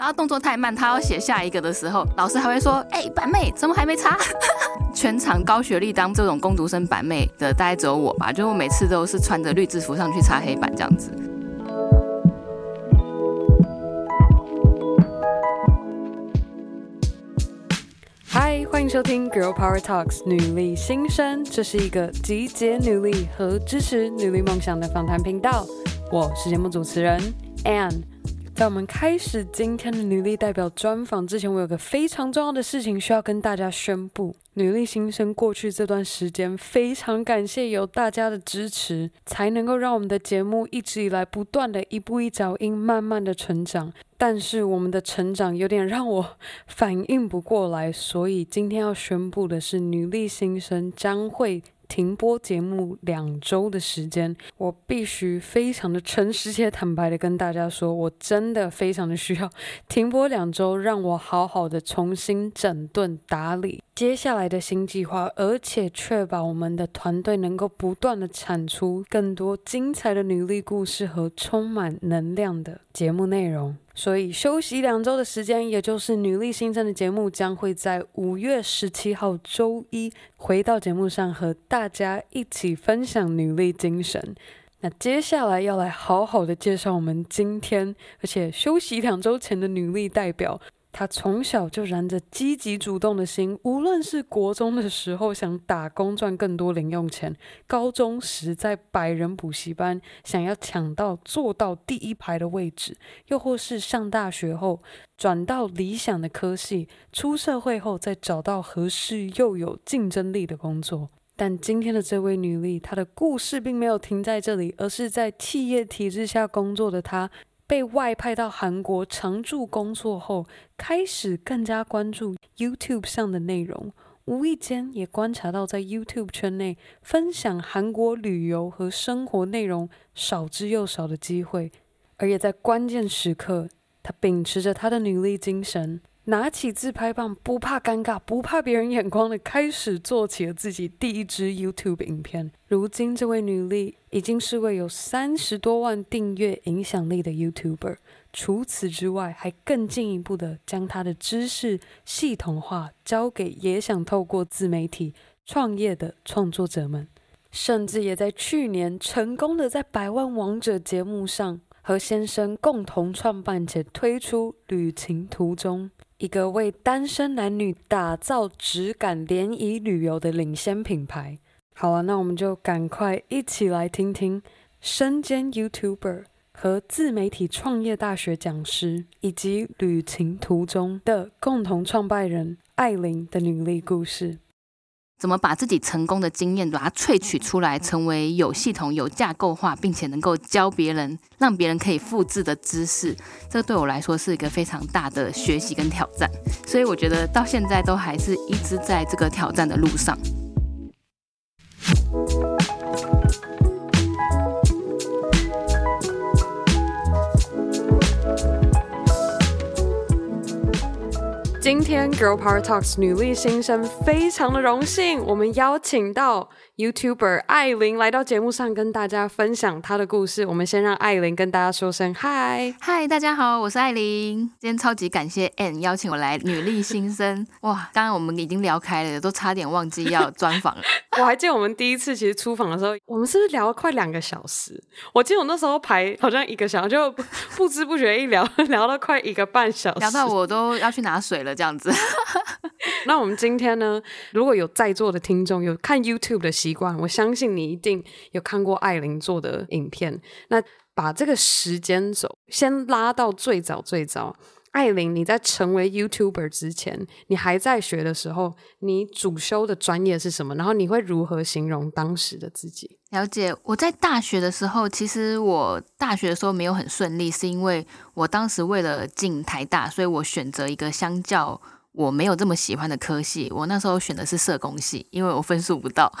然后动作太慢，他要写下一个的时候，老师还会说：“哎、欸，板妹怎么还没擦？” 全场高学历当这种工读生板妹的，大概只有我吧。就我每次都是穿着绿制服上去擦黑板这样子。嗨，欢迎收听《Girl Power Talks》女力新生，这是一个集结女力和支持女力梦想的访谈频道。我是节目主持人 Anne。在我们开始今天的女力代表专访之前，我有个非常重要的事情需要跟大家宣布。女力新生过去这段时间，非常感谢有大家的支持，才能够让我们的节目一直以来不断的一步一脚印，慢慢的成长。但是我们的成长有点让我反应不过来，所以今天要宣布的是，女力新生将会。停播节目两周的时间，我必须非常的诚实且坦白的跟大家说，我真的非常的需要停播两周，让我好好的重新整顿打理。接下来的新计划，而且确保我们的团队能够不断的产出更多精彩的女力故事和充满能量的节目内容。所以休息两周的时间，也就是女力新生的节目，将会在五月十七号周一回到节目上，和大家一起分享女力精神。那接下来要来好好的介绍我们今天，而且休息两周前的女力代表。他从小就燃着积极主动的心，无论是国中的时候想打工赚更多零用钱，高中时在百人补习班想要抢到坐到第一排的位置，又或是上大学后转到理想的科系，出社会后再找到合适又有竞争力的工作。但今天的这位女力，她的故事并没有停在这里，而是在企业体制下工作的她。被外派到韩国常驻工作后，开始更加关注 YouTube 上的内容，无意间也观察到在 YouTube 圈内分享韩国旅游和生活内容少之又少的机会，而也在关键时刻，他秉持着他的努力精神。拿起自拍棒，不怕尴尬，不怕别人眼光的，开始做起了自己第一支 YouTube 影片。如今，这位女力已经是位有三十多万订阅影响力的 YouTuber。除此之外，还更进一步的将她的知识系统化，交给也想透过自媒体创业的创作者们。甚至也在去年成功的在《百万王者》节目上和先生共同创办且推出《旅行途中》。一个为单身男女打造质感联谊旅游的领先品牌。好了，那我们就赶快一起来听听身兼 YouTuber 和自媒体创业大学讲师，以及旅行途中的共同创办人艾琳的女力故事。怎么把自己成功的经验把它萃取出来，成为有系统、有架构化，并且能够教别人、让别人可以复制的知识？这对我来说是一个非常大的学习跟挑战。所以我觉得到现在都还是一直在这个挑战的路上。今天 Girl Power Talks 女力新生非常的荣幸，我们邀请到 YouTuber 艾琳来到节目上跟大家分享她的故事。我们先让艾琳跟大家说声嗨，嗨，大家好，我是艾琳。今天超级感谢 Anne 邀请我来女力新生。哇，刚刚我们已经聊开了，都差点忘记要专访了。我还记得我们第一次其实出访的时候，我们是不是聊了快两个小时？我记得我那时候排好像一个小时，就不知不觉一聊 聊了快一个半小时，聊到我都要去拿水了。这样子，那我们今天呢，如果有在座的听众有看 YouTube 的习惯，我相信你一定有看过艾琳做的影片。那把这个时间轴先拉到最早最早，艾琳，你在成为 YouTuber 之前，你还在学的时候，你主修的专业是什么？然后你会如何形容当时的自己？了解，我在大学的时候，其实我大学的时候没有很顺利，是因为我当时为了进台大，所以我选择一个相较我没有这么喜欢的科系。我那时候选的是社工系，因为我分数不到。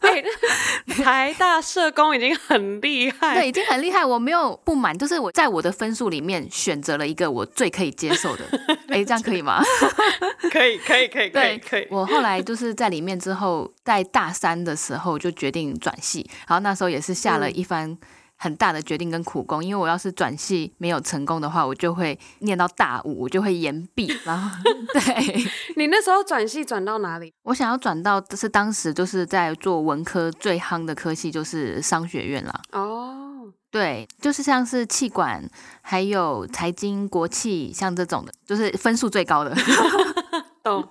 欸、台大社工已经很厉害，对，已经很厉害。我没有不满，就是我在我的分数里面选择了一个我最可以接受的。哎、欸，这样可以吗？可以，可以，可以，可以，可以。我后来就是在里面之后，在大三的时候就决定转系，然后那时候也是下了一番很大的决定跟苦功，因为我要是转系没有成功的话，我就会念到大五，我就会延毕。然后，对。你那时候转系转到哪里？我想要转到就是当时就是在做文科最夯的科系，就是商学院啦。哦，对，就是像是气管，还有财经、国企，像这种的，就是分数最高的。懂。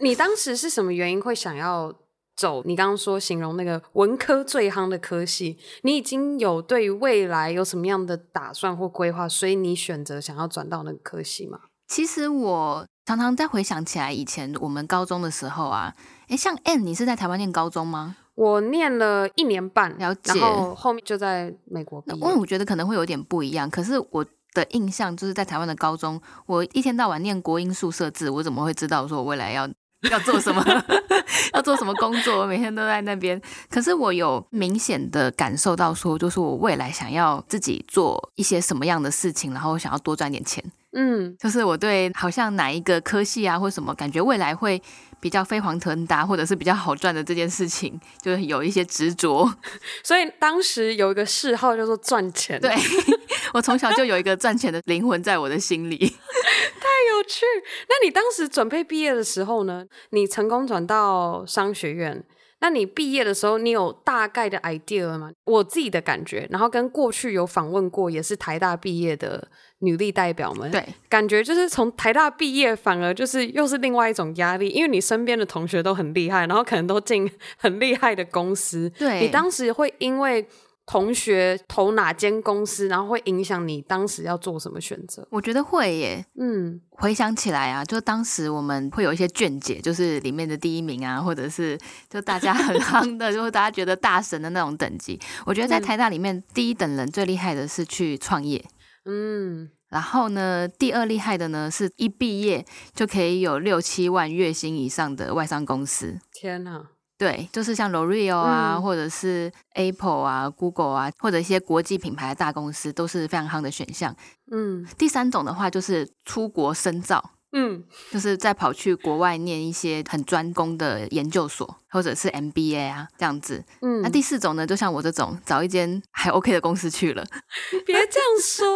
你当时是什么原因会想要？走，你刚刚说形容那个文科最夯的科系，你已经有对于未来有什么样的打算或规划，所以你选择想要转到那个科系吗？其实我常常在回想起来，以前我们高中的时候啊，诶，像 Ann，你是在台湾念高中吗？我念了一年半，了解，然后后面就在美国毕业。因为我觉得可能会有点不一样，可是我的印象就是在台湾的高中，我一天到晚念国音数社自，我怎么会知道说我未来要？要做什么？要做什么工作？我每天都在那边。可是我有明显的感受到，说就是我未来想要自己做一些什么样的事情，然后想要多赚点钱。嗯，就是我对好像哪一个科系啊，或什么感觉未来会比较飞黄腾达，或者是比较好赚的这件事情，就是有一些执着。所以当时有一个嗜好叫做赚钱。对，我从小就有一个赚钱的灵魂在我的心里。太有趣。那你当时准备毕业的时候呢？你成功转到商学院，那你毕业的时候，你有大概的 idea 吗？我自己的感觉，然后跟过去有访问过也是台大毕业的女力代表们，对，感觉就是从台大毕业，反而就是又是另外一种压力，因为你身边的同学都很厉害，然后可能都进很厉害的公司，对，你当时会因为。同学投哪间公司，然后会影响你当时要做什么选择？我觉得会耶。嗯，回想起来啊，就当时我们会有一些卷姐，就是里面的第一名啊，或者是就大家很夯的，就是大家觉得大神的那种等级。我觉得在台大里面，第一等人最厉害的是去创业。嗯，然后呢，第二厉害的呢，是一毕业就可以有六七万月薪以上的外商公司。天哪！对，就是像 L'Oreal 啊，嗯、或者是 Apple 啊、Google 啊，或者一些国际品牌的大公司，都是非常夯的选项。嗯，第三种的话就是出国深造，嗯，就是再跑去国外念一些很专攻的研究所，或者是 MBA 啊这样子。嗯，那第四种呢，就像我这种，找一间还 OK 的公司去了。别这样说，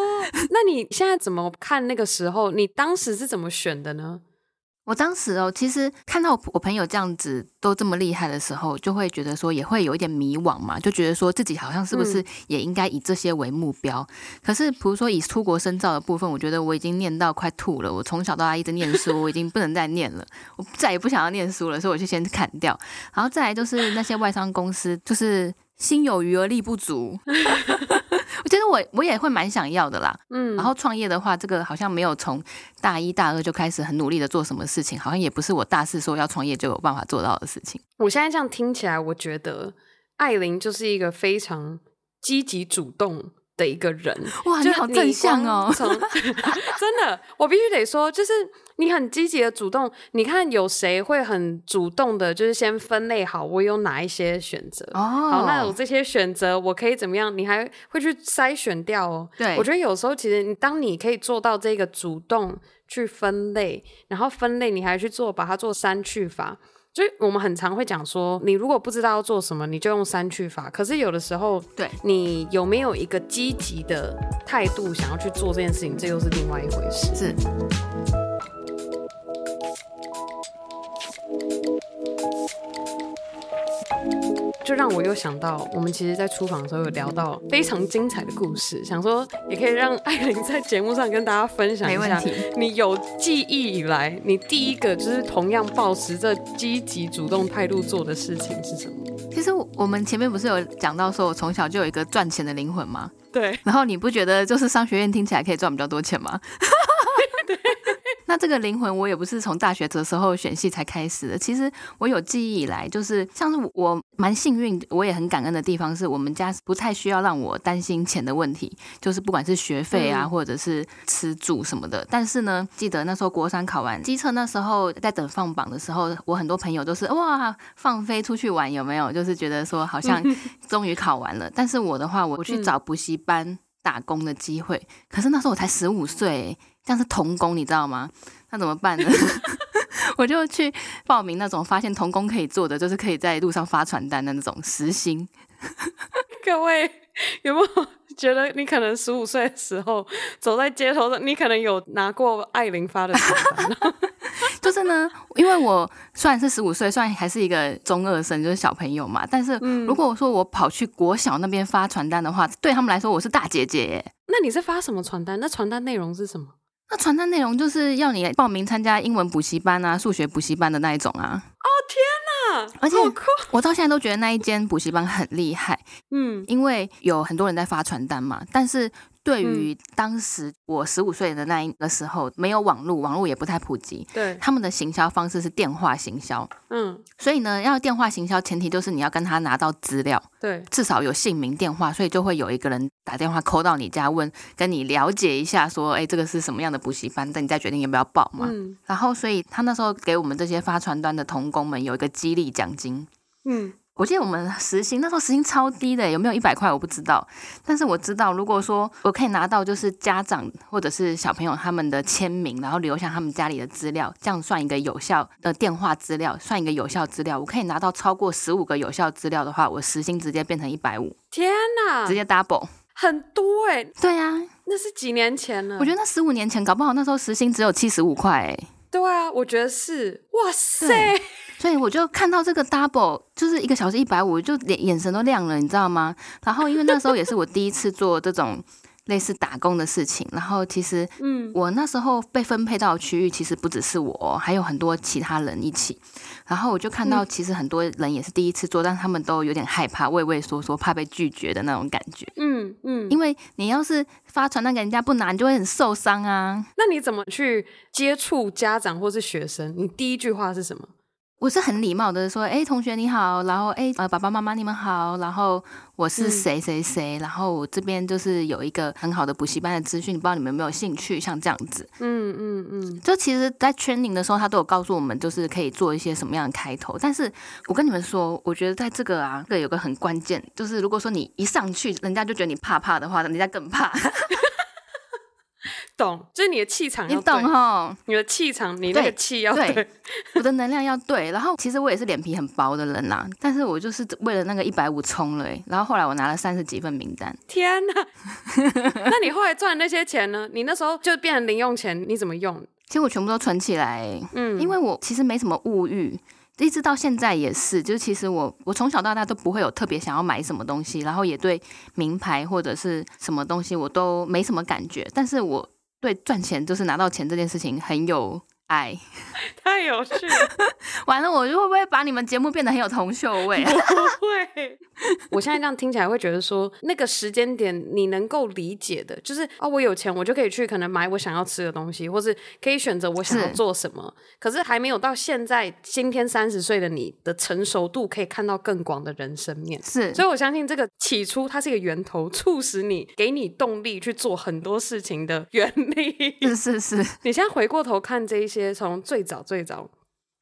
那你现在怎么看那个时候？你当时是怎么选的呢？我当时哦，其实看到我朋友这样子都这么厉害的时候，就会觉得说也会有一点迷惘嘛，就觉得说自己好像是不是也应该以这些为目标？嗯、可是比如说以出国深造的部分，我觉得我已经念到快吐了。我从小到大一直念书，我已经不能再念了，我再也不想要念书了，所以我就先砍掉。然后再来就是那些外商公司，就是心有余而力不足。我觉得我我也会蛮想要的啦，嗯，然后创业的话，这个好像没有从大一大二就开始很努力的做什么事情，好像也不是我大四说要创业就有办法做到的事情。我现在这样听起来，我觉得艾琳就是一个非常积极主动的一个人。哇，你好正向哦！真的，我必须得说，就是。你很积极的主动，你看有谁会很主动的，就是先分类好我有哪一些选择哦，好，那有这些选择我可以怎么样？你还会去筛选掉哦。对，我觉得有时候其实你当你可以做到这个主动去分类，然后分类你还去做把它做删去法，所以我们很常会讲说，你如果不知道要做什么，你就用删去法。可是有的时候，对，你有没有一个积极的态度想要去做这件事情，这又是另外一回事。是。就让我又想到，我们其实，在出访的时候有聊到非常精彩的故事，想说也可以让艾琳在节目上跟大家分享一下。你有记忆以来，你第一个就是同样保持着积极主动态度做的事情是什么？其实我们前面不是有讲到说，我从小就有一个赚钱的灵魂吗？对。然后你不觉得就是商学院听起来可以赚比较多钱吗？对。那这个灵魂，我也不是从大学的时候选系才开始的。其实我有记忆以来，就是像是我蛮幸运，我也很感恩的地方，是我们家不太需要让我担心钱的问题，就是不管是学费啊，或者是吃住什么的。但是呢，记得那时候国三考完机测，那时候在等放榜的时候，我很多朋友都是哇放飞出去玩，有没有？就是觉得说好像 终于考完了。但是我的话，我去找补习班打工的机会，可是那时候我才十五岁。像是童工，你知道吗？那怎么办呢？我就去报名那种发现童工可以做的，就是可以在路上发传单的那种实薪。各位有没有觉得你可能十五岁的时候走在街头的，你可能有拿过艾琳发的传单？就是呢，因为我虽然是十五岁，虽然还是一个中二生，就是小朋友嘛，但是如果我说我跑去国小那边发传单的话，对他们来说我是大姐姐耶。那你是发什么传单？那传单内容是什么？那传单内容就是要你报名参加英文补习班啊、数学补习班的那一种啊。哦天哪！而且我到现在都觉得那一间补习班很厉害。嗯，因为有很多人在发传单嘛，但是。对于当时我十五岁的那一个时候，没有网络，网络也不太普及。对，他们的行销方式是电话行销。嗯，所以呢，要电话行销，前提就是你要跟他拿到资料。对，至少有姓名、电话，所以就会有一个人打电话 call 到你家问，跟你了解一下，说，哎，这个是什么样的补习班，等你再决定要不要报嘛。嗯，然后，所以他那时候给我们这些发传单的童工们有一个激励奖金。嗯。我记得我们时薪那时候时薪超低的，有没有一百块我不知道。但是我知道，如果说我可以拿到就是家长或者是小朋友他们的签名，然后留下他们家里的资料，这样算一个有效的电话资料，算一个有效资料。我可以拿到超过十五个有效资料的话，我时薪直接变成一百五。天哪，直接 double，很多哎、欸。对啊，那是几年前了。我觉得那十五年前搞不好那时候时薪只有七十五块哎。对啊，我觉得是。哇塞！所以我就看到这个 double 就是一个小时一百五，就连眼神都亮了，你知道吗？然后因为那时候也是我第一次做这种类似打工的事情，然后其实，嗯，我那时候被分配到的区域其实不只是我，还有很多其他人一起。然后我就看到，其实很多人也是第一次做，但他们都有点害怕，畏畏缩缩，怕被拒绝的那种感觉。嗯嗯，因为你要是发传单给人家不拿，你就会很受伤啊。那你怎么去接触家长或是学生？你第一句话是什么？我是很礼貌的说，哎，同学你好，然后哎，呃，爸爸妈妈你们好，然后我是谁谁谁，然后我这边就是有一个很好的补习班的资讯，不知道你们有没有兴趣，像这样子。嗯嗯嗯，就其实，在 training 的时候，他都有告诉我们，就是可以做一些什么样的开头。但是我跟你们说，我觉得在这个啊，这个有个很关键，就是如果说你一上去，人家就觉得你怕怕的话，人家更怕。懂，就是你的气场你懂哈？你的气场，你那个气要对，对，我的能量要对。然后其实我也是脸皮很薄的人呐，但是我就是为了那个一百五冲了。然后后来我拿了三十几份名单。天哪！那你后来赚的那些钱呢？你那时候就变成零用钱，你怎么用？其实我全部都存起来。嗯，因为我其实没什么物欲。一直到现在也是，就是其实我我从小到大都不会有特别想要买什么东西，然后也对名牌或者是什么东西我都没什么感觉，但是我对赚钱就是拿到钱这件事情很有。哎，太有趣了！完了，我就会不会把你们节目变得很有铜臭味？不会。我现在这样听起来会觉得说，那个时间点你能够理解的，就是哦，我有钱，我就可以去可能买我想要吃的东西，或是可以选择我想要做什么。是。可是还没有到现在，今天三十岁的你的成熟度，可以看到更广的人生面。是，所以我相信这个起初它是一个源头，促使你给你动力去做很多事情的原理。是是是。你现在回过头看这一些。从最早最早，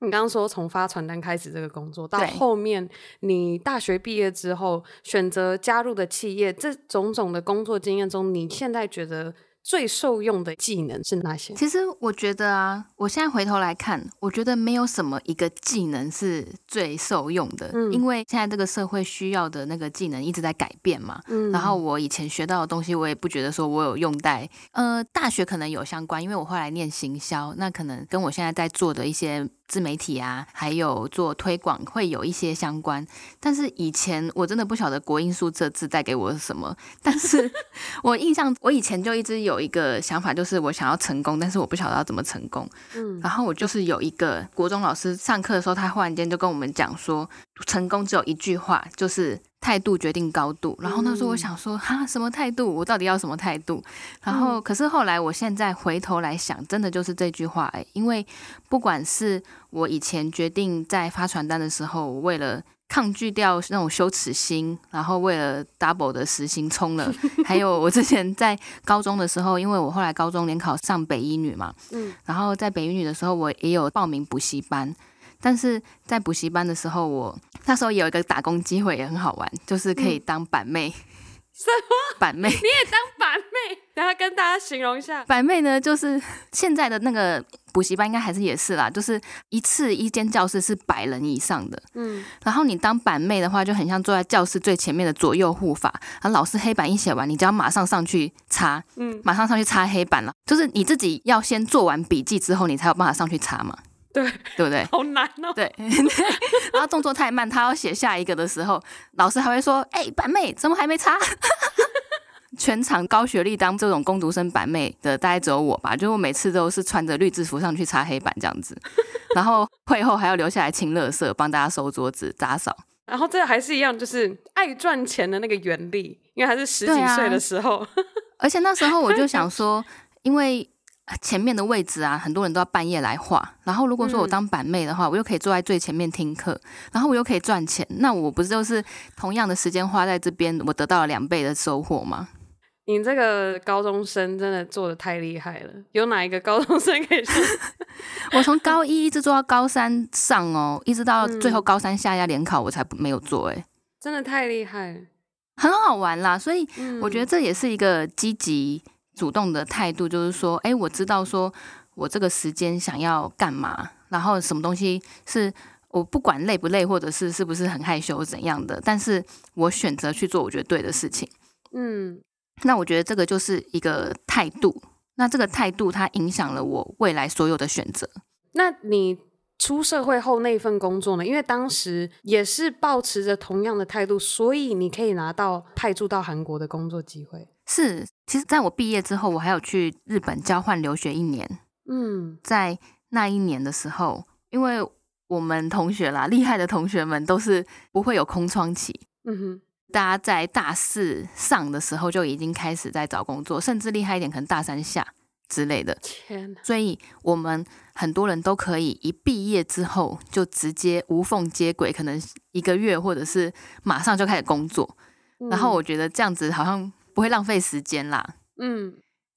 你刚刚说从发传单开始这个工作，到后面你大学毕业之后选择加入的企业，这种种的工作经验中，你现在觉得最受用的技能是哪些？其实我觉得啊，我现在回头来看，我觉得没有什么一个技能是最受用的，嗯，因为现在这个社会需要的那个技能一直在改变嘛。嗯，然后我以前学到的东西，我也不觉得说我有用在呃大学可能有相关，因为我后来念行销，那可能跟我现在在做的一些。自媒体啊，还有做推广会有一些相关，但是以前我真的不晓得国英数这字带给我什么。但是 我印象，我以前就一直有一个想法，就是我想要成功，但是我不晓得要怎么成功。嗯，然后我就是有一个国中老师上课的时候，他忽然间就跟我们讲说，成功只有一句话，就是。态度决定高度，然后那时候我想说，哈，什么态度？我到底要什么态度？然后，可是后来，我现在回头来想，真的就是这句话哎，因为不管是我以前决定在发传单的时候，为了抗拒掉那种羞耻心，然后为了 double 的时薪冲了，还有我之前在高中的时候，因为我后来高中联考上北一女嘛，嗯，然后在北一女的时候，我也有报名补习班。但是在补习班的时候，我那时候有一个打工机会也很好玩，就是可以当板妹。什么板妹？你也当板妹？等下跟大家形容一下，板妹呢，就是现在的那个补习班，应该还是也是啦，就是一次一间教室是百人以上的，嗯，然后你当板妹的话，就很像坐在教室最前面的左右护法，然后老师黑板一写完，你就要马上上去擦，嗯，马上上去擦黑板了，就是你自己要先做完笔记之后，你才有办法上去擦嘛。对，对不对？好难哦。对，然后动作太慢，他要写下一个的时候，老师还会说：“哎，板妹怎么还没擦？” 全场高学历当这种工读生板妹的，大概只有我吧。就我每次都是穿着绿制服上去擦黑板这样子，然后会后还要留下来清垃圾，帮大家收桌子、打扫。然后这还是一样，就是爱赚钱的那个原理，因为还是十几岁的时候。啊、而且那时候我就想说，因为。前面的位置啊，很多人都要半夜来画。然后如果说我当板妹的话，嗯、我又可以坐在最前面听课，然后我又可以赚钱，那我不是就是同样的时间花在这边，我得到了两倍的收获吗？你这个高中生真的做的太厉害了！有哪一个高中生可以说？我从高一一直做到高三上哦，一直到最后高三下压联考，我才没有做。哎，真的太厉害，很好玩啦。所以我觉得这也是一个积极。主动的态度就是说，哎，我知道说我这个时间想要干嘛，然后什么东西是我不管累不累，或者是是不是很害羞怎样的，但是我选择去做我觉得对的事情。嗯，那我觉得这个就是一个态度，那这个态度它影响了我未来所有的选择。那你出社会后那份工作呢？因为当时也是保持着同样的态度，所以你可以拿到派驻到韩国的工作机会。是，其实在我毕业之后，我还有去日本交换留学一年。嗯，在那一年的时候，因为我们同学啦，厉害的同学们都是不会有空窗期。嗯哼，大家在大四上的时候就已经开始在找工作，甚至厉害一点，可能大三下之类的。天哪！所以我们很多人都可以一毕业之后就直接无缝接轨，可能一个月或者是马上就开始工作。嗯，然后我觉得这样子好像。不会浪费时间啦，嗯，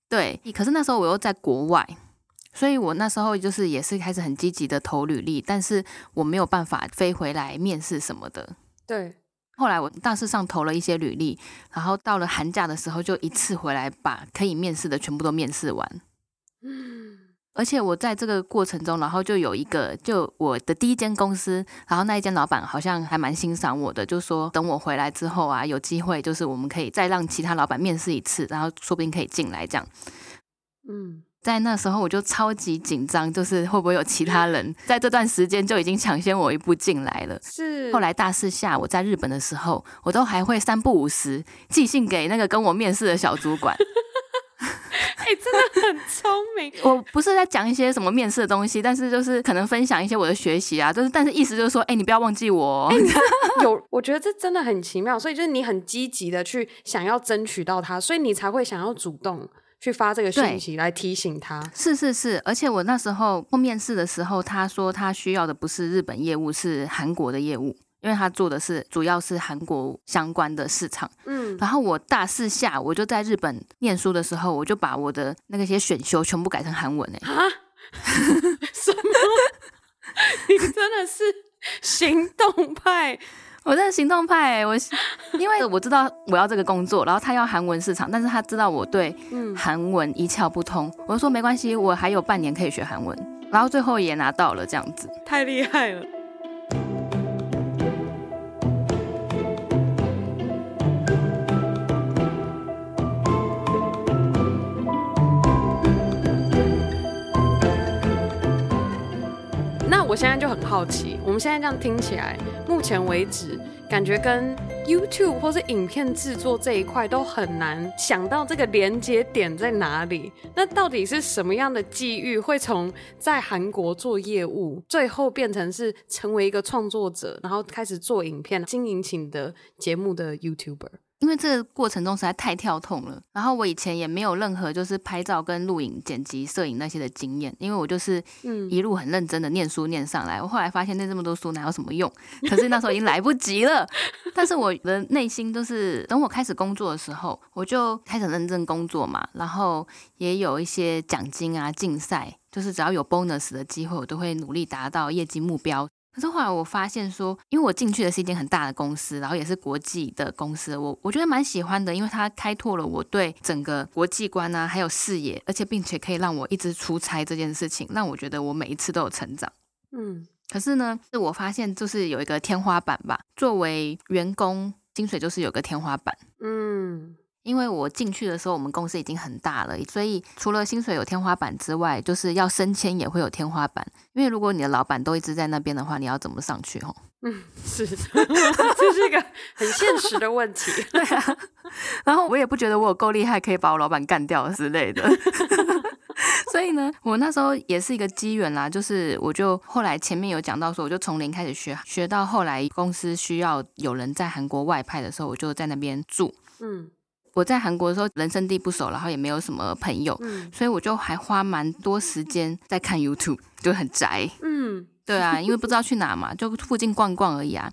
对。可是那时候我又在国外，所以我那时候就是也是开始很积极的投履历，但是我没有办法飞回来面试什么的。对。后来我大四上投了一些履历，然后到了寒假的时候就一次回来把可以面试的全部都面试完。嗯。而且我在这个过程中，然后就有一个，就我的第一间公司，然后那一间老板好像还蛮欣赏我的，就说等我回来之后啊，有机会就是我们可以再让其他老板面试一次，然后说不定可以进来这样。嗯，在那时候我就超级紧张，就是会不会有其他人在这段时间就已经抢先我一步进来了。是。后来大四下我在日本的时候，我都还会三不五时寄信给那个跟我面试的小主管。真的很聪明。我不是在讲一些什么面试的东西，但是就是可能分享一些我的学习啊，就是但是意思就是说，哎、欸，你不要忘记我、有，我觉得这真的很奇妙。所以就是你很积极的去想要争取到他，所以你才会想要主动去发这个讯息来提醒他。是是是，而且我那时候面试的时候，他说他需要的不是日本业务，是韩国的业务。因为他做的是主要是韩国相关的市场，嗯，然后我大四下我就在日本念书的时候，我就把我的那个些选修全部改成韩文哎，啊，什么？你真的是行动派？我真的行动派，我因为我知道我要这个工作，然后他要韩文市场，但是他知道我对韩文一窍不通，我就说没关系，我还有半年可以学韩文，然后最后也拿到了这样子，太厉害了。我现在就很好奇，我们现在这样听起来，目前为止感觉跟 YouTube 或是影片制作这一块都很难想到这个连接点在哪里。那到底是什么样的机遇，会从在韩国做业务，最后变成是成为一个创作者，然后开始做影片、经营起你的节目的 YouTuber？因为这个过程中实在太跳痛了，然后我以前也没有任何就是拍照跟录影、剪辑、摄影那些的经验，因为我就是一路很认真的念书念上来。我后来发现念这么多书哪有什么用？可是那时候已经来不及了。但是我的内心都是，等我开始工作的时候，我就开始认真工作嘛，然后也有一些奖金啊、竞赛，就是只要有 bonus 的机会，我都会努力达到业绩目标。可是后来我发现说，因为我进去的是一间很大的公司，然后也是国际的公司，我我觉得蛮喜欢的，因为它开拓了我对整个国际观啊，还有视野，而且并且可以让我一直出差这件事情，让我觉得我每一次都有成长。嗯，可是呢，是我发现就是有一个天花板吧，作为员工，薪水就是有个天花板。嗯。因为我进去的时候，我们公司已经很大了，所以除了薪水有天花板之外，就是要升迁也会有天花板。因为如果你的老板都一直在那边的话，你要怎么上去？吼，嗯，是，这是一个很现实的问题。对啊，然后我也不觉得我有够厉害，可以把我老板干掉之类的。所以呢，我那时候也是一个机缘啦，就是我就后来前面有讲到说，我就从零开始学，学到后来公司需要有人在韩国外派的时候，我就在那边住。嗯。我在韩国的时候，人生地不熟，然后也没有什么朋友，嗯、所以我就还花蛮多时间在看 YouTube，就很宅。嗯，对啊，因为不知道去哪嘛，就附近逛逛而已啊。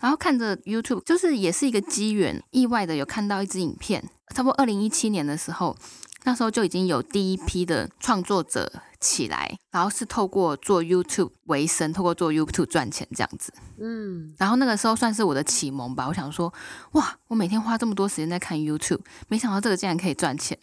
然后看着 YouTube，就是也是一个机缘，意外的有看到一支影片，差不多二零一七年的时候。那时候就已经有第一批的创作者起来，然后是透过做 YouTube 为生，透过做 YouTube 赚钱这样子。嗯，然后那个时候算是我的启蒙吧。我想说，哇，我每天花这么多时间在看 YouTube，没想到这个竟然可以赚钱。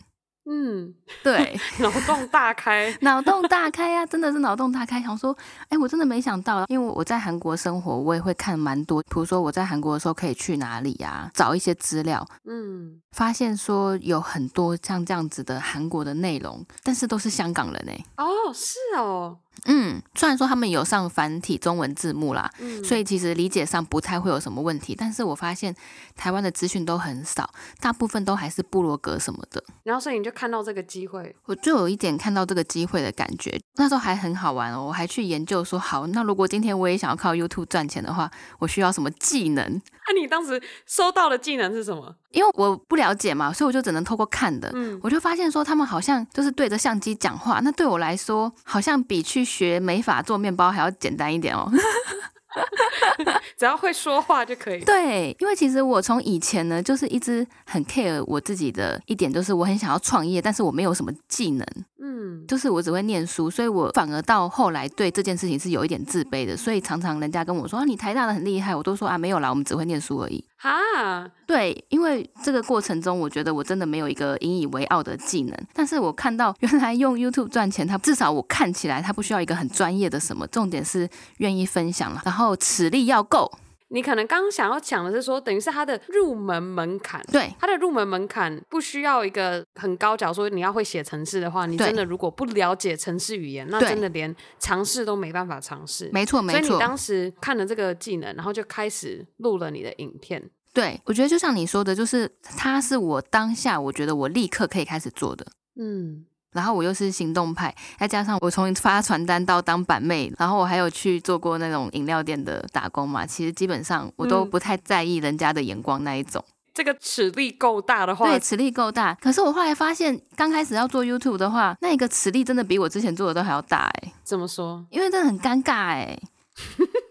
嗯，对，脑洞大开，脑洞大开呀、啊，真的是脑洞大开。想说，哎，我真的没想到，因为我在韩国生活，我也会看蛮多，比如说我在韩国的时候可以去哪里呀、啊，找一些资料。嗯，发现说有很多像这样子的韩国的内容，但是都是香港人哎。哦，是哦。嗯，虽然说他们有上繁体中文字幕啦，嗯、所以其实理解上不太会有什么问题。但是我发现台湾的资讯都很少，大部分都还是部落格什么的。然后所以你就看到这个机会，我就有一点看到这个机会的感觉。那时候还很好玩哦，我还去研究说，好，那如果今天我也想要靠 YouTube 赚钱的话，我需要什么技能？那、啊、你当时收到的技能是什么？因为我不了解嘛，所以我就只能透过看的。嗯，我就发现说他们好像就是对着相机讲话，那对我来说好像比去学美发做面包还要简单一点哦。只要会说话就可以。对，因为其实我从以前呢，就是一直很 care 我自己的一点，就是我很想要创业，但是我没有什么技能。嗯，就是我只会念书，所以我反而到后来对这件事情是有一点自卑的。所以常常人家跟我说啊，你台大的很厉害，我都说啊，没有啦，我们只会念书而已。哈，对，因为这个过程中，我觉得我真的没有一个引以为傲的技能。但是我看到原来用 YouTube 赚钱，它至少我看起来它不需要一个很专业的什么，重点是愿意分享了，然后实力要够。你可能刚刚想要讲的是说，等于是它的入门门槛。对，它的入门门槛不需要一个很高。假如说你要会写程式的话，你真的如果不了解程式语言，那真的连尝试都没办法尝试。没错，没错。所以你当时看了这个技能，然后就开始录了你的影片。对，我觉得就像你说的，就是它是我当下我觉得我立刻可以开始做的。嗯。然后我又是行动派，再加上我从发传单到当板妹，然后我还有去做过那种饮料店的打工嘛，其实基本上我都不太在意人家的眼光那一种。嗯、这个尺力够大的话，对，尺力够大。可是我后来发现，刚开始要做 YouTube 的话，那一个实力真的比我之前做的都还要大哎。怎么说？因为真的很尴尬哎，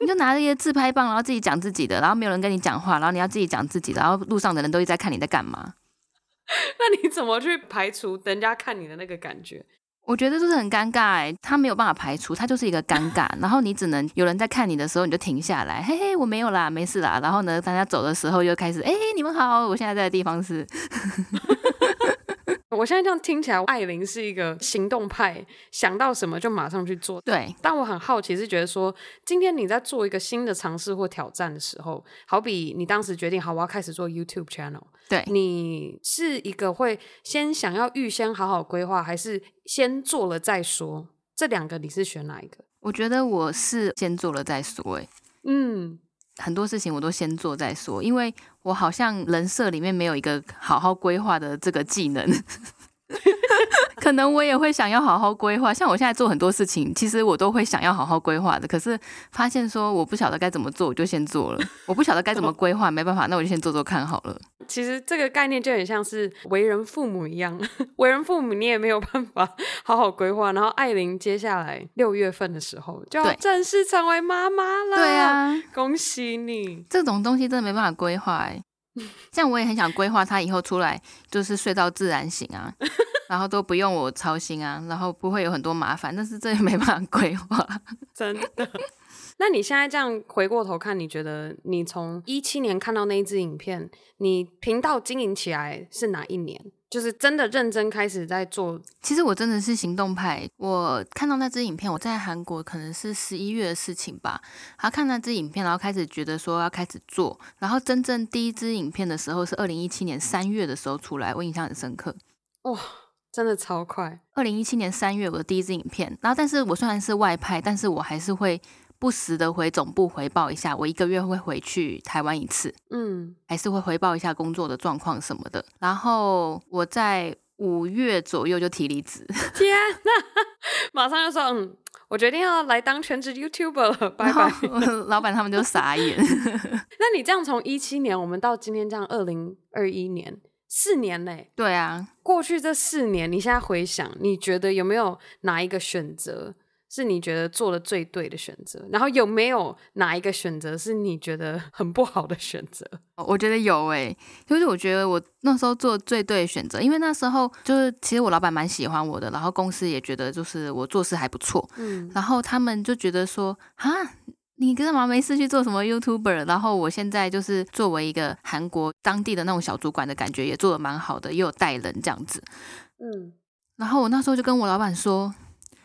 你就拿着一些自拍棒，然后自己讲自己的，然后没有人跟你讲话，然后你要自己讲自己的，然后路上的人都一直在看你在干嘛。那你怎么去排除人家看你的那个感觉？我觉得就是很尴尬哎，他没有办法排除，他就是一个尴尬。然后你只能有人在看你的时候，你就停下来，嘿嘿，我没有啦，没事啦。然后呢，大家走的时候又开始，哎，你们好，我现在在的地方是。我现在这样听起来，艾琳是一个行动派，想到什么就马上去做。对，但我很好奇，是觉得说，今天你在做一个新的尝试或挑战的时候，好比你当时决定好我要开始做 YouTube channel，对，你是一个会先想要预先好好规划，还是先做了再说？这两个你是选哪一个？我觉得我是先做了再说。哎，嗯。很多事情我都先做再说，因为我好像人设里面没有一个好好规划的这个技能。可能我也会想要好好规划，像我现在做很多事情，其实我都会想要好好规划的。可是发现说我不晓得该怎么做，我就先做了。我不晓得该怎么规划，没办法，那我就先做做看好了。其实这个概念就很像是为人父母一样，为人父母你也没有办法好好规划。然后艾琳接下来六月份的时候就要正式成为妈妈了，对啊，恭喜你！这种东西真的没办法规划哎。像我也很想规划他以后出来就是睡到自然醒啊，然后都不用我操心啊，然后不会有很多麻烦，但是这也没办法规划，真的。那你现在这样回过头看，你觉得你从一七年看到那一支影片，你频道经营起来是哪一年？就是真的认真开始在做。其实我真的是行动派。我看到那支影片，我在韩国可能是十一月的事情吧。然后看那支影片，然后开始觉得说要开始做。然后真正第一支影片的时候是二零一七年三月的时候出来，我印象很深刻。哇，真的超快！二零一七年三月我的第一支影片，然后但是我虽然是外派，但是我还是会。不时的回总部回报一下，我一个月会回去台湾一次，嗯，还是会回报一下工作的状况什么的。然后我在五月左右就提离职，天哪，马上就说，嗯，我决定要来当全职 YouTuber 了，拜拜。老板他们就傻眼。那你这样从一七年，我们到今天这样二零二一年，四年嘞？对啊，过去这四年，你现在回想，你觉得有没有哪一个选择？是你觉得做的最对的选择，然后有没有哪一个选择是你觉得很不好的选择？我觉得有诶、欸，就是我觉得我那时候做最对的选择，因为那时候就是其实我老板蛮喜欢我的，然后公司也觉得就是我做事还不错，嗯，然后他们就觉得说啊，你干嘛没事去做什么 YouTuber？然后我现在就是作为一个韩国当地的那种小主管的感觉，也做的蛮好的，也有带人这样子，嗯，然后我那时候就跟我老板说，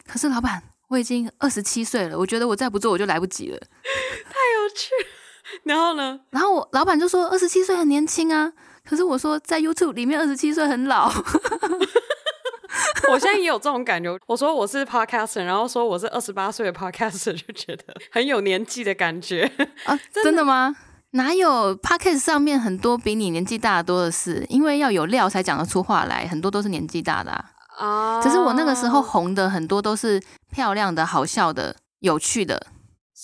可是老板。我已经二十七岁了，我觉得我再不做我就来不及了，太有趣。然后呢？然后我老板就说二十七岁很年轻啊，可是我说在 YouTube 里面二十七岁很老。我现在也有这种感觉。我说我是 Podcaster，然后说我是二十八岁的 Podcaster，就觉得很有年纪的感觉啊。真的，真的吗？哪有 Podcast 上面很多比你年纪大的多的是？因为要有料才讲得出话来，很多都是年纪大的啊。啊！只是我那个时候红的很多都是漂亮的、好笑的、有趣的，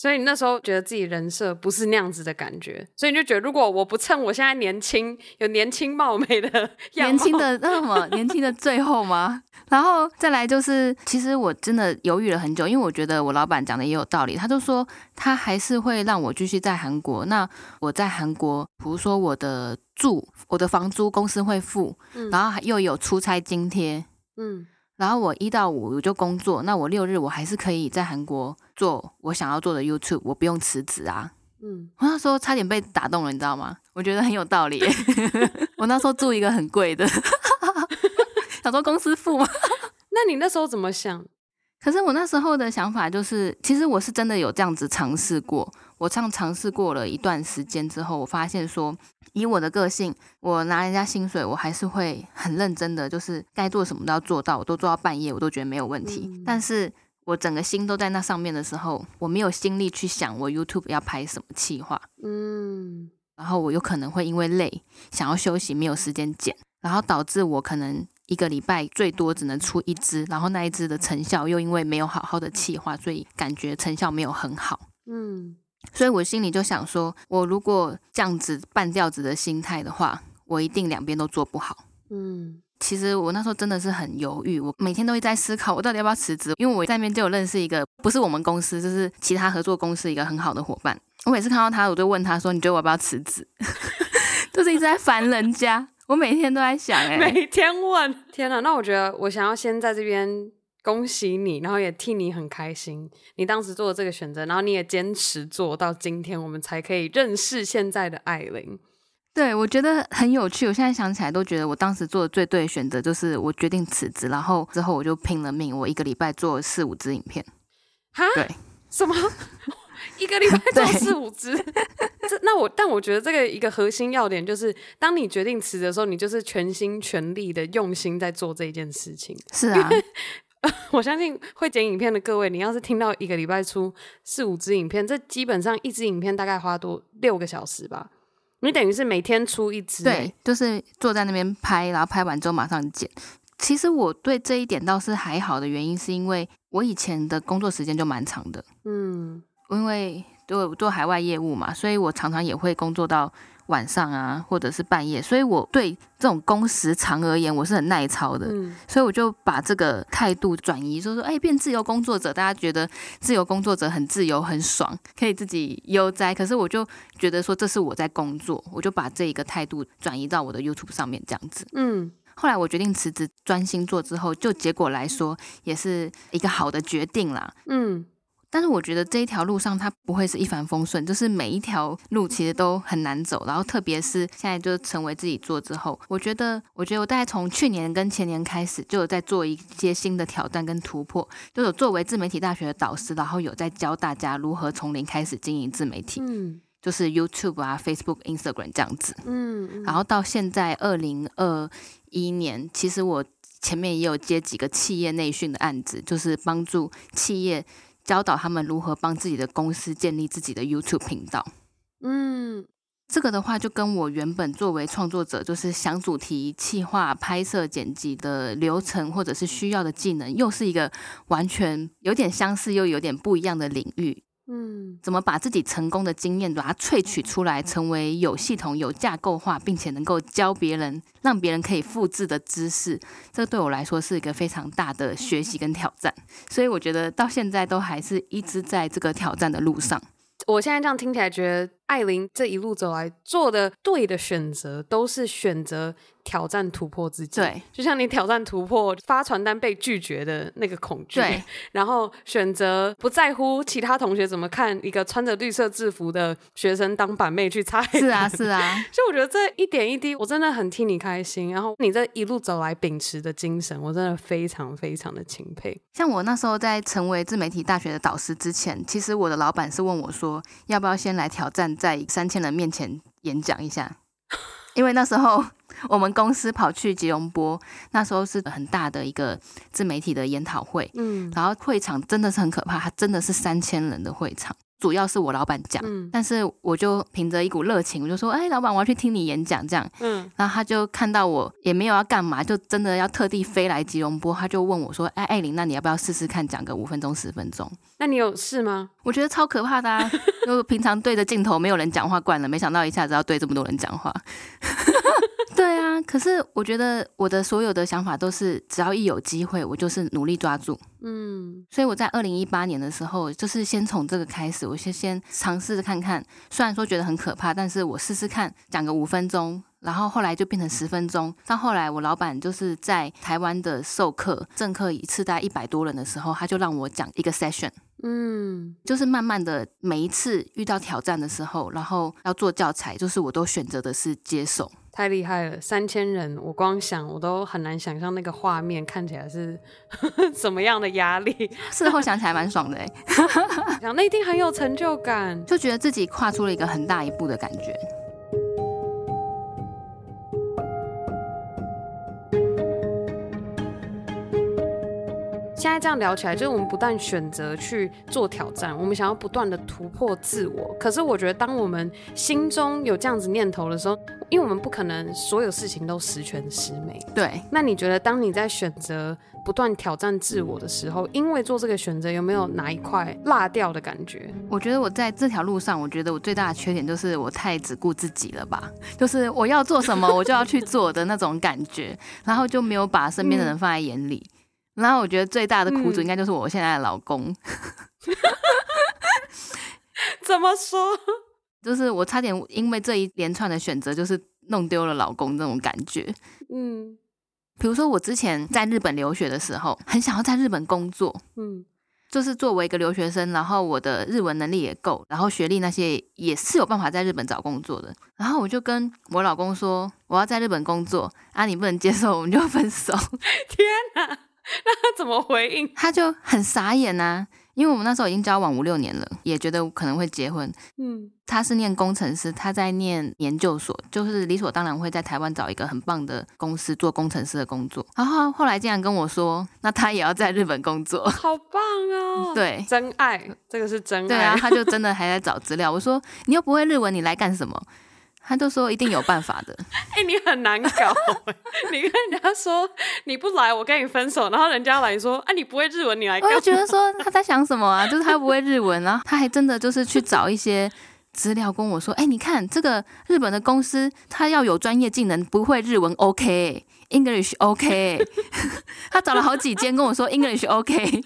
所以你那时候觉得自己人设不是那样子的感觉，所以你就觉得如果我不趁我现在年轻、有年轻貌美的 样貌，年轻的那什么 年轻的最后吗？然后再来就是，其实我真的犹豫了很久，因为我觉得我老板讲的也有道理，他就说他还是会让我继续在韩国。那我在韩国，比如说我的住、我的房租公司会付，嗯、然后又有出差津贴。嗯，然后我一到五我就工作，那我六日我还是可以在韩国做我想要做的 YouTube，我不用辞职啊。嗯，我那时候差点被打动了，你知道吗？我觉得很有道理。我那时候住一个很贵的，想说公司付吗？那你那时候怎么想？可是我那时候的想法就是，其实我是真的有这样子尝试过。我这样尝试过了一段时间之后，我发现说，以我的个性，我拿人家薪水，我还是会很认真的，就是该做什么都要做到，我都做到半夜，我都觉得没有问题。嗯、但是我整个心都在那上面的时候，我没有心力去想我 YouTube 要拍什么企划。嗯，然后我有可能会因为累，想要休息，没有时间剪，然后导致我可能一个礼拜最多只能出一支，然后那一支的成效又因为没有好好的企划，所以感觉成效没有很好。嗯。所以我心里就想说，我如果这样子半吊子的心态的话，我一定两边都做不好。嗯，其实我那时候真的是很犹豫，我每天都会在思考，我到底要不要辞职？因为我在那边就有认识一个，不是我们公司，就是其他合作公司一个很好的伙伴。我每次看到他，我就问他说：“你觉得我要不要辞职？” 就是一直在烦人家。我每天都在想、欸，哎，每天问。天哪，那我觉得我想要先在这边。恭喜你，然后也替你很开心。你当时做的这个选择，然后你也坚持做到今天，我们才可以认识现在的艾琳。对，我觉得很有趣。我现在想起来都觉得，我当时做的最对的选择就是我决定辞职，然后之后我就拼了命，我一个礼拜做四五支影片。哈？对，什么？一个礼拜 做四五支？这那我，但我觉得这个一个核心要点就是，当你决定辞职的时候，你就是全心全力的用心在做这件事情。是啊。我相信会剪影片的各位，你要是听到一个礼拜出四五支影片，这基本上一支影片大概花多六个小时吧。你等于是每天出一支，对，就是坐在那边拍，然后拍完之后马上剪。其实我对这一点倒是还好的原因，是因为我以前的工作时间就蛮长的，嗯，因为做做海外业务嘛，所以我常常也会工作到。晚上啊，或者是半夜，所以我对这种工时长而言，我是很耐操的。嗯，所以我就把这个态度转移，说说，哎，变自由工作者，大家觉得自由工作者很自由、很爽，可以自己悠哉。可是我就觉得说，这是我在工作，我就把这一个态度转移到我的 YouTube 上面，这样子。嗯，后来我决定辞职，专心做之后，就结果来说，也是一个好的决定啦。嗯。但是我觉得这一条路上它不会是一帆风顺，就是每一条路其实都很难走。然后特别是现在就成为自己做之后，我觉得，我觉得我大概从去年跟前年开始就有在做一些新的挑战跟突破，就有作为自媒体大学的导师，然后有在教大家如何从零开始经营自媒体，嗯，就是 YouTube 啊、Facebook、Instagram 这样子，嗯，然后到现在二零二一年，其实我前面也有接几个企业内训的案子，就是帮助企业。教导他们如何帮自己的公司建立自己的 YouTube 频道。嗯，这个的话就跟我原本作为创作者，就是想主题、企划、拍摄、剪辑的流程，或者是需要的技能，又是一个完全有点相似又有点不一样的领域。嗯，怎么把自己成功的经验把它萃取出来，成为有系统、有架构化，并且能够教别人、让别人可以复制的知识，这对我来说是一个非常大的学习跟挑战。所以我觉得到现在都还是一直在这个挑战的路上。我现在这样听起来，觉得艾琳这一路走来做的对的选择，都是选择。挑战突破自己，对，就像你挑战突破发传单被拒绝的那个恐惧，对，然后选择不在乎其他同学怎么看，一个穿着绿色制服的学生当板妹去擦，是啊，是啊，所以我觉得这一点一滴，我真的很替你开心。然后你这一路走来秉持的精神，我真的非常非常的钦佩。像我那时候在成为自媒体大学的导师之前，其实我的老板是问我说，要不要先来挑战在三千人面前演讲一下，因为那时候。我们公司跑去吉隆坡，那时候是很大的一个自媒体的研讨会，嗯，然后会场真的是很可怕，它真的是三千人的会场。主要是我老板讲，嗯，但是我就凭着一股热情，我就说，哎，老板，我要去听你演讲，这样，嗯，然后他就看到我也没有要干嘛，就真的要特地飞来吉隆坡，他就问我说，哎，艾琳，那你要不要试试看讲个五分钟、十分钟？那你有试吗？我觉得超可怕的啊！就平常对着镜头没有人讲话惯了，没想到一下子要对这么多人讲话。对啊，可是我觉得我的所有的想法都是，只要一有机会，我就是努力抓住。嗯，所以我在二零一八年的时候，就是先从这个开始，我先先尝试着看看。虽然说觉得很可怕，但是我试试看，讲个五分钟，然后后来就变成十分钟。到后来，我老板就是在台湾的授课，正课一次大概一百多人的时候，他就让我讲一个 session。嗯，就是慢慢的每一次遇到挑战的时候，然后要做教材，就是我都选择的是接受。太厉害了，三千人，我光想我都很难想象那个画面看起来是 什么样的压力。事后想起来蛮爽的哎，想那一定很有成就感，就觉得自己跨出了一个很大一步的感觉。现在这样聊起来，就是我们不断选择去做挑战，我们想要不断的突破自我。可是我觉得，当我们心中有这样子念头的时候，因为我们不可能所有事情都十全十美。对。那你觉得，当你在选择不断挑战自我的时候，因为做这个选择，有没有哪一块落掉的感觉？我觉得我在这条路上，我觉得我最大的缺点就是我太只顾自己了吧，就是我要做什么，我就要去做的那种感觉，然后就没有把身边的人放在眼里。嗯然后我觉得最大的苦主应该就是我现在的老公。嗯、怎么说？就是我差点因为这一连串的选择，就是弄丢了老公这种感觉。嗯，比如说我之前在日本留学的时候，很想要在日本工作。嗯，就是作为一个留学生，然后我的日文能力也够，然后学历那些也是有办法在日本找工作的。然后我就跟我老公说，我要在日本工作啊，你不能接受，我们就分手。天哪！那他怎么回应？他就很傻眼呐、啊，因为我们那时候已经交往五六年了，也觉得可能会结婚。嗯，他是念工程师，他在念研究所，就是理所当然会在台湾找一个很棒的公司做工程师的工作。然后后来竟然跟我说，那他也要在日本工作，好棒哦！对，真爱，这个是真爱。对啊，他就真的还在找资料。我说你又不会日文，你来干什么？他都说一定有办法的。哎、欸，你很难搞。你跟人家说你不来，我跟你分手。然后人家来说，哎、啊，你不会日文，你来干。我就觉得说他在想什么啊？就是他不会日文，然后他还真的就是去找一些资料跟我说，哎、欸，你看这个日本的公司，他要有专业技能，不会日文 OK，English OK。他找了好几间跟我说 English OK。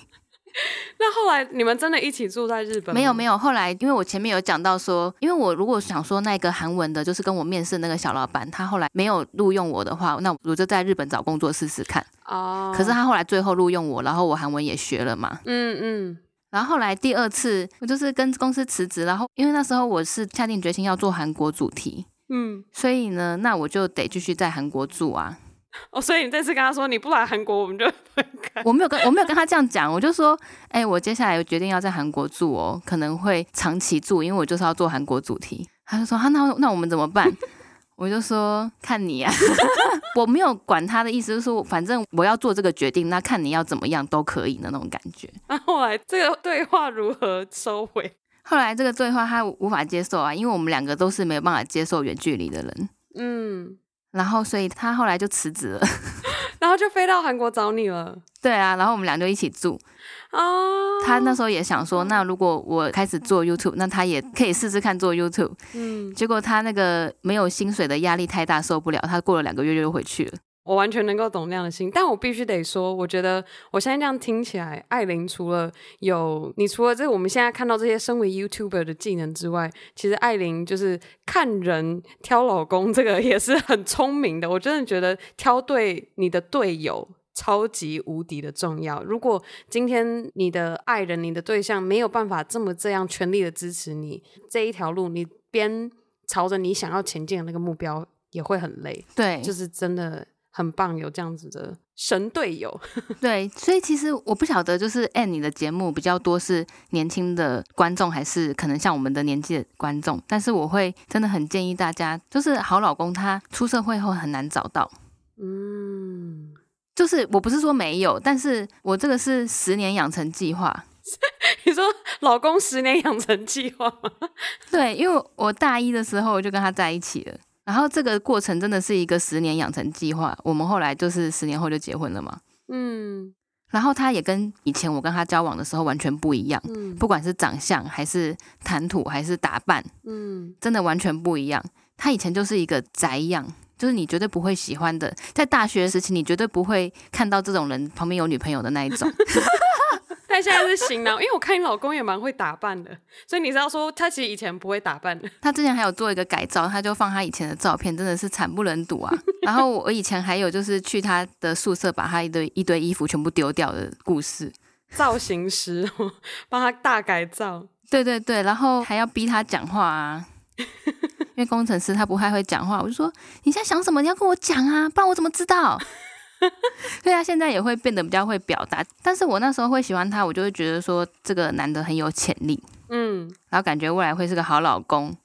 那后来你们真的一起住在日本？没有没有，后来因为我前面有讲到说，因为我如果想说那个韩文的，就是跟我面试那个小老板，他后来没有录用我的话，那我就在日本找工作试试看。哦。可是他后来最后录用我，然后我韩文也学了嘛。嗯嗯。然后后来第二次，我就是跟公司辞职，然后因为那时候我是下定决心要做韩国主题，嗯，所以呢，那我就得继续在韩国住啊。哦，所以你这次跟他说你不来韩国，我们就分开。我没有跟我没有跟他这样讲，我就说，哎、欸，我接下来决定要在韩国住哦，可能会长期住，因为我就是要做韩国主题。他就说，哈、啊，那那我们怎么办？我就说看你啊，我没有管他的意思，就是说反正我要做这个决定，那看你要怎么样都可以的那种感觉。那后来这个对话如何收尾？后来这个对话他无法接受啊，因为我们两个都是没有办法接受远距离的人。嗯。然后，所以他后来就辞职了，然后就飞到韩国找你了。对啊，然后我们俩就一起住。哦，他那时候也想说，那如果我开始做 YouTube，那他也可以试试看做 YouTube。嗯，结果他那个没有薪水的压力太大，受不了，他过了两个月就回去了。我完全能够懂那样的心，但我必须得说，我觉得我现在这样听起来，艾琳除了有你除了这我们现在看到这些身为 YouTuber 的技能之外，其实艾琳就是看人挑老公这个也是很聪明的。我真的觉得挑对你的队友超级无敌的重要。如果今天你的爱人、你的对象没有办法这么这样全力的支持你这一条路，你边朝着你想要前进的那个目标也会很累。对，就是真的。很棒，有这样子的神队友。对，所以其实我不晓得，就是 Anne 你的节目比较多是年轻的观众，还是可能像我们的年纪的观众？但是我会真的很建议大家，就是好老公他出社会后很难找到。嗯，就是我不是说没有，但是我这个是十年养成计划。你说老公十年养成计划吗？对，因为我大一的时候我就跟他在一起了。然后这个过程真的是一个十年养成计划，我们后来就是十年后就结婚了嘛。嗯，然后他也跟以前我跟他交往的时候完全不一样，嗯，不管是长相还是谈吐还是打扮，嗯，真的完全不一样。他以前就是一个宅样，就是你绝对不会喜欢的，在大学时期你绝对不会看到这种人旁边有女朋友的那一种。他现在是型男，因为我看你老公也蛮会打扮的，所以你知道说他其实以前不会打扮的。他之前还有做一个改造，他就放他以前的照片，真的是惨不忍睹啊。然后我以前还有就是去他的宿舍，把他一堆一堆衣服全部丢掉的故事。造型师 帮他大改造，对对对，然后还要逼他讲话啊，因为工程师他不太会讲话，我就说你现在想什么？你要跟我讲啊，不然我怎么知道？对啊，现在也会变得比较会表达，但是我那时候会喜欢他，我就会觉得说这个男的很有潜力，嗯，然后感觉未来会是个好老公，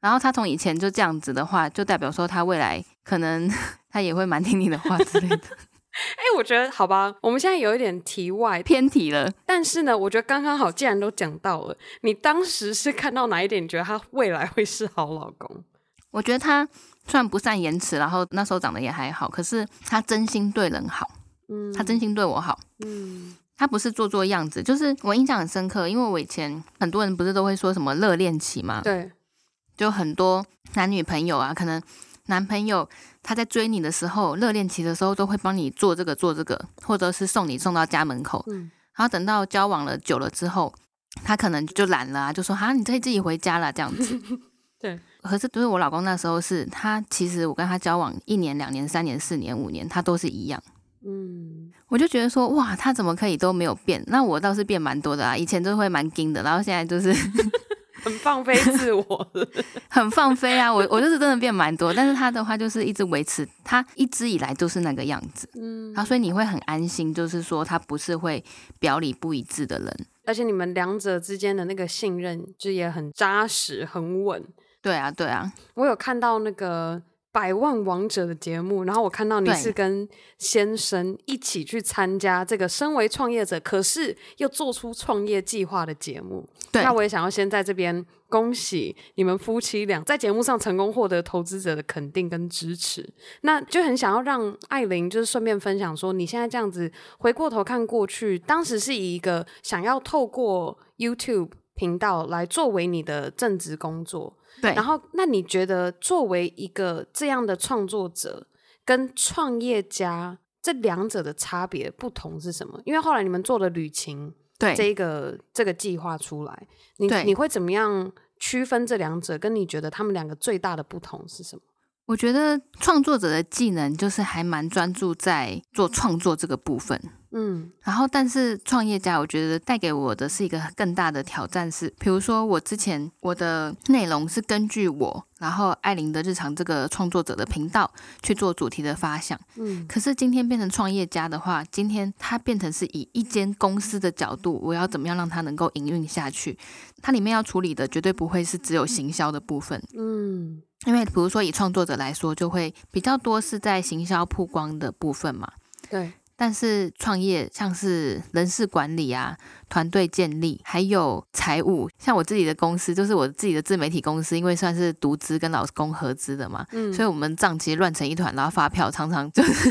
然后他从以前就这样子的话，就代表说他未来可能他也会蛮听你的话之类的。哎、欸，我觉得好吧，我们现在有一点题外偏题了，但是呢，我觉得刚刚好，既然都讲到了，你当时是看到哪一点，你觉得他未来会是好老公？我觉得他。虽然不善言辞，然后那时候长得也还好，可是他真心对人好，嗯，他真心对我好，嗯，他不是做做样子，就是我印象很深刻，因为我以前很多人不是都会说什么热恋期嘛，对，就很多男女朋友啊，可能男朋友他在追你的时候，热恋期的时候都会帮你做这个做这个，或者是送你送到家门口，嗯，然后等到交往了久了之后，他可能就懒了啊，就说哈，你可以自己回家了这样子，对。可是，就是我老公那时候是他，其实我跟他交往一年、两年、三年、四年、五年，他都是一样。嗯，我就觉得说，哇，他怎么可以都没有变？那我倒是变蛮多的啊，以前都会蛮硬的，然后现在就是 很放飞自我，很放飞啊。我我就是真的变蛮多，但是他的话就是一直维持，他一直以来都是那个样子。嗯，然后所以你会很安心，就是说他不是会表里不一致的人，而且你们两者之间的那个信任就也很扎实、很稳。对啊，对啊，我有看到那个百万王者的节目，然后我看到你是跟先生一起去参加这个身为创业者，可是又做出创业计划的节目。对，那我也想要先在这边恭喜你们夫妻俩在节目上成功获得投资者的肯定跟支持。那就很想要让艾琳就是顺便分享说，你现在这样子回过头看过去，当时是以一个想要透过 YouTube 频道来作为你的正职工作。对，然后那你觉得作为一个这样的创作者跟创业家这两者的差别不同是什么？因为后来你们做了旅行，对这个这个计划出来，你你会怎么样区分这两者？跟你觉得他们两个最大的不同是什么？我觉得创作者的技能就是还蛮专注在做创作这个部分，嗯，然后但是创业家，我觉得带给我的是一个更大的挑战是，比如说我之前我的内容是根据我，然后艾琳的日常这个创作者的频道去做主题的发想，嗯，可是今天变成创业家的话，今天它变成是以一间公司的角度，我要怎么样让它能够营运下去？它里面要处理的绝对不会是只有行销的部分，嗯。因为，比如说以创作者来说，就会比较多是在行销曝光的部分嘛。对。但是创业像是人事管理啊、团队建立，还有财务，像我自己的公司，就是我自己的自媒体公司，因为算是独资跟老公合资的嘛，嗯，所以我们账其实乱成一团，然后发票常常就是。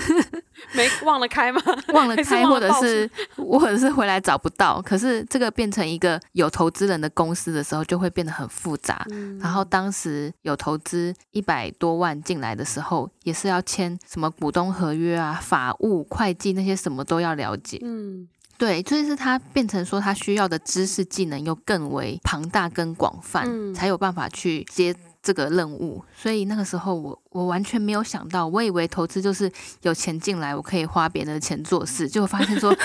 没忘了开吗？忘了开，或者是或者是回来找不到。可是这个变成一个有投资人的公司的时候，就会变得很复杂。嗯、然后当时有投资一百多万进来的时候，也是要签什么股东合约啊、法务、会计那些什么都要了解。嗯，对，就是他变成说他需要的知识技能又更为庞大跟广泛，嗯、才有办法去接。这个任务，所以那个时候我我完全没有想到，我以为投资就是有钱进来，我可以花别人的钱做事，结果发现说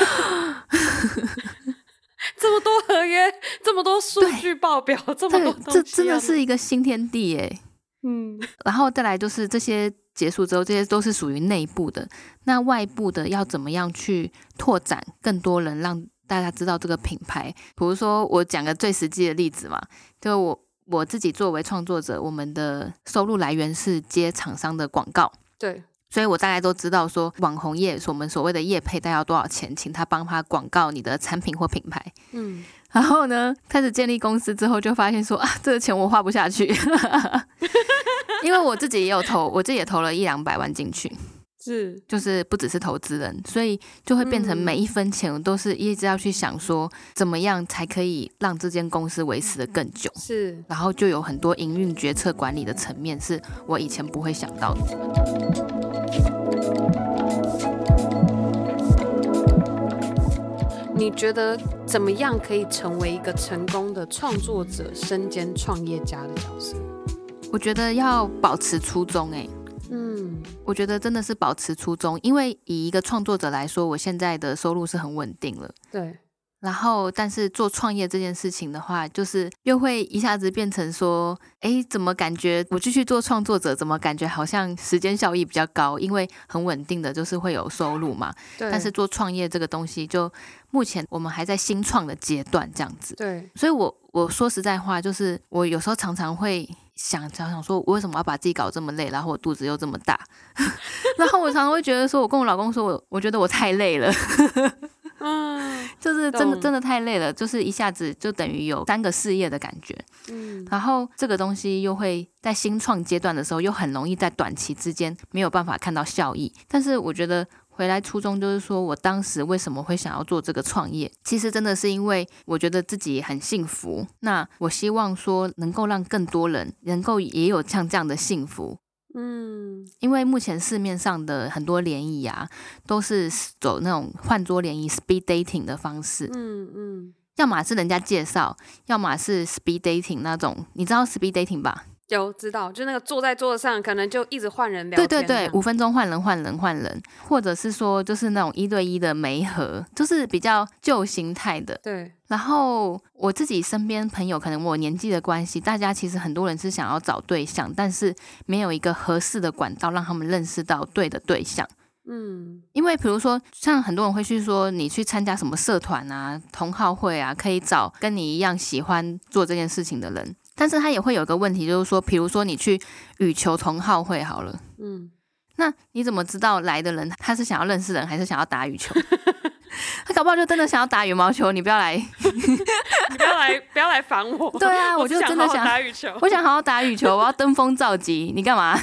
这么多合约，这么多数据报表，这么多这真的是一个新天地耶。嗯，然后再来就是这些结束之后，这些都是属于内部的，那外部的要怎么样去拓展更多人，让大家知道这个品牌？比如说我讲个最实际的例子嘛，就我。我自己作为创作者，我们的收入来源是接厂商的广告，对，所以我大概都知道说网红业，我们所谓的业配，大概要多少钱，请他帮他广告你的产品或品牌，嗯，然后呢，开始建立公司之后，就发现说啊，这个钱我花不下去，因为我自己也有投，我自己也投了一两百万进去。是，就是不只是投资人，所以就会变成每一分钱我都是一直要去想说，怎么样才可以让这间公司维持的更久。是，然后就有很多营运决策管理的层面是我以前不会想到的。你觉得怎么样可以成为一个成功的创作者，身兼创业家的角色？我觉得要保持初衷，欸，哎。嗯，我觉得真的是保持初衷，因为以一个创作者来说，我现在的收入是很稳定了。对。然后，但是做创业这件事情的话，就是又会一下子变成说，哎，怎么感觉我继续做创作者，怎么感觉好像时间效益比较高，因为很稳定的就是会有收入嘛。对。但是做创业这个东西，就目前我们还在新创的阶段，这样子。对。所以我我说实在话，就是我有时候常常会。想想想说，我为什么要把自己搞这么累？然后我肚子又这么大，然后我常常会觉得说，我跟我老公说，我我觉得我太累了，嗯，就是真的真的太累了，就是一下子就等于有三个事业的感觉，嗯，然后这个东西又会在新创阶段的时候，又很容易在短期之间没有办法看到效益，但是我觉得。回来初衷就是说，我当时为什么会想要做这个创业？其实真的是因为我觉得自己很幸福。那我希望说，能够让更多人能够也有像这样的幸福。嗯，因为目前市面上的很多联谊啊，都是走那种换桌联谊 （speed dating） 的方式。嗯嗯，要么是人家介绍，要么是 speed dating 那种。你知道 speed dating 吧？有知道，就那个坐在桌子上，可能就一直换人聊天。对对对，五分钟换人换人换人，或者是说就是那种一对一的媒合，就是比较旧形态的。对。然后我自己身边朋友，可能我年纪的关系，大家其实很多人是想要找对象，但是没有一个合适的管道让他们认识到对的对象。嗯。因为比如说，像很多人会去说，你去参加什么社团啊、同好会啊，可以找跟你一样喜欢做这件事情的人。但是他也会有一个问题，就是说，比如说你去羽球同好会好了，嗯，那你怎么知道来的人他是想要认识人，还是想要打羽球？他搞不好就真的想要打羽毛球，你不要来，你 不要来，不要来烦我。对啊，我就真的想打羽球，我想好好打羽球，我要登峰造极，你干嘛？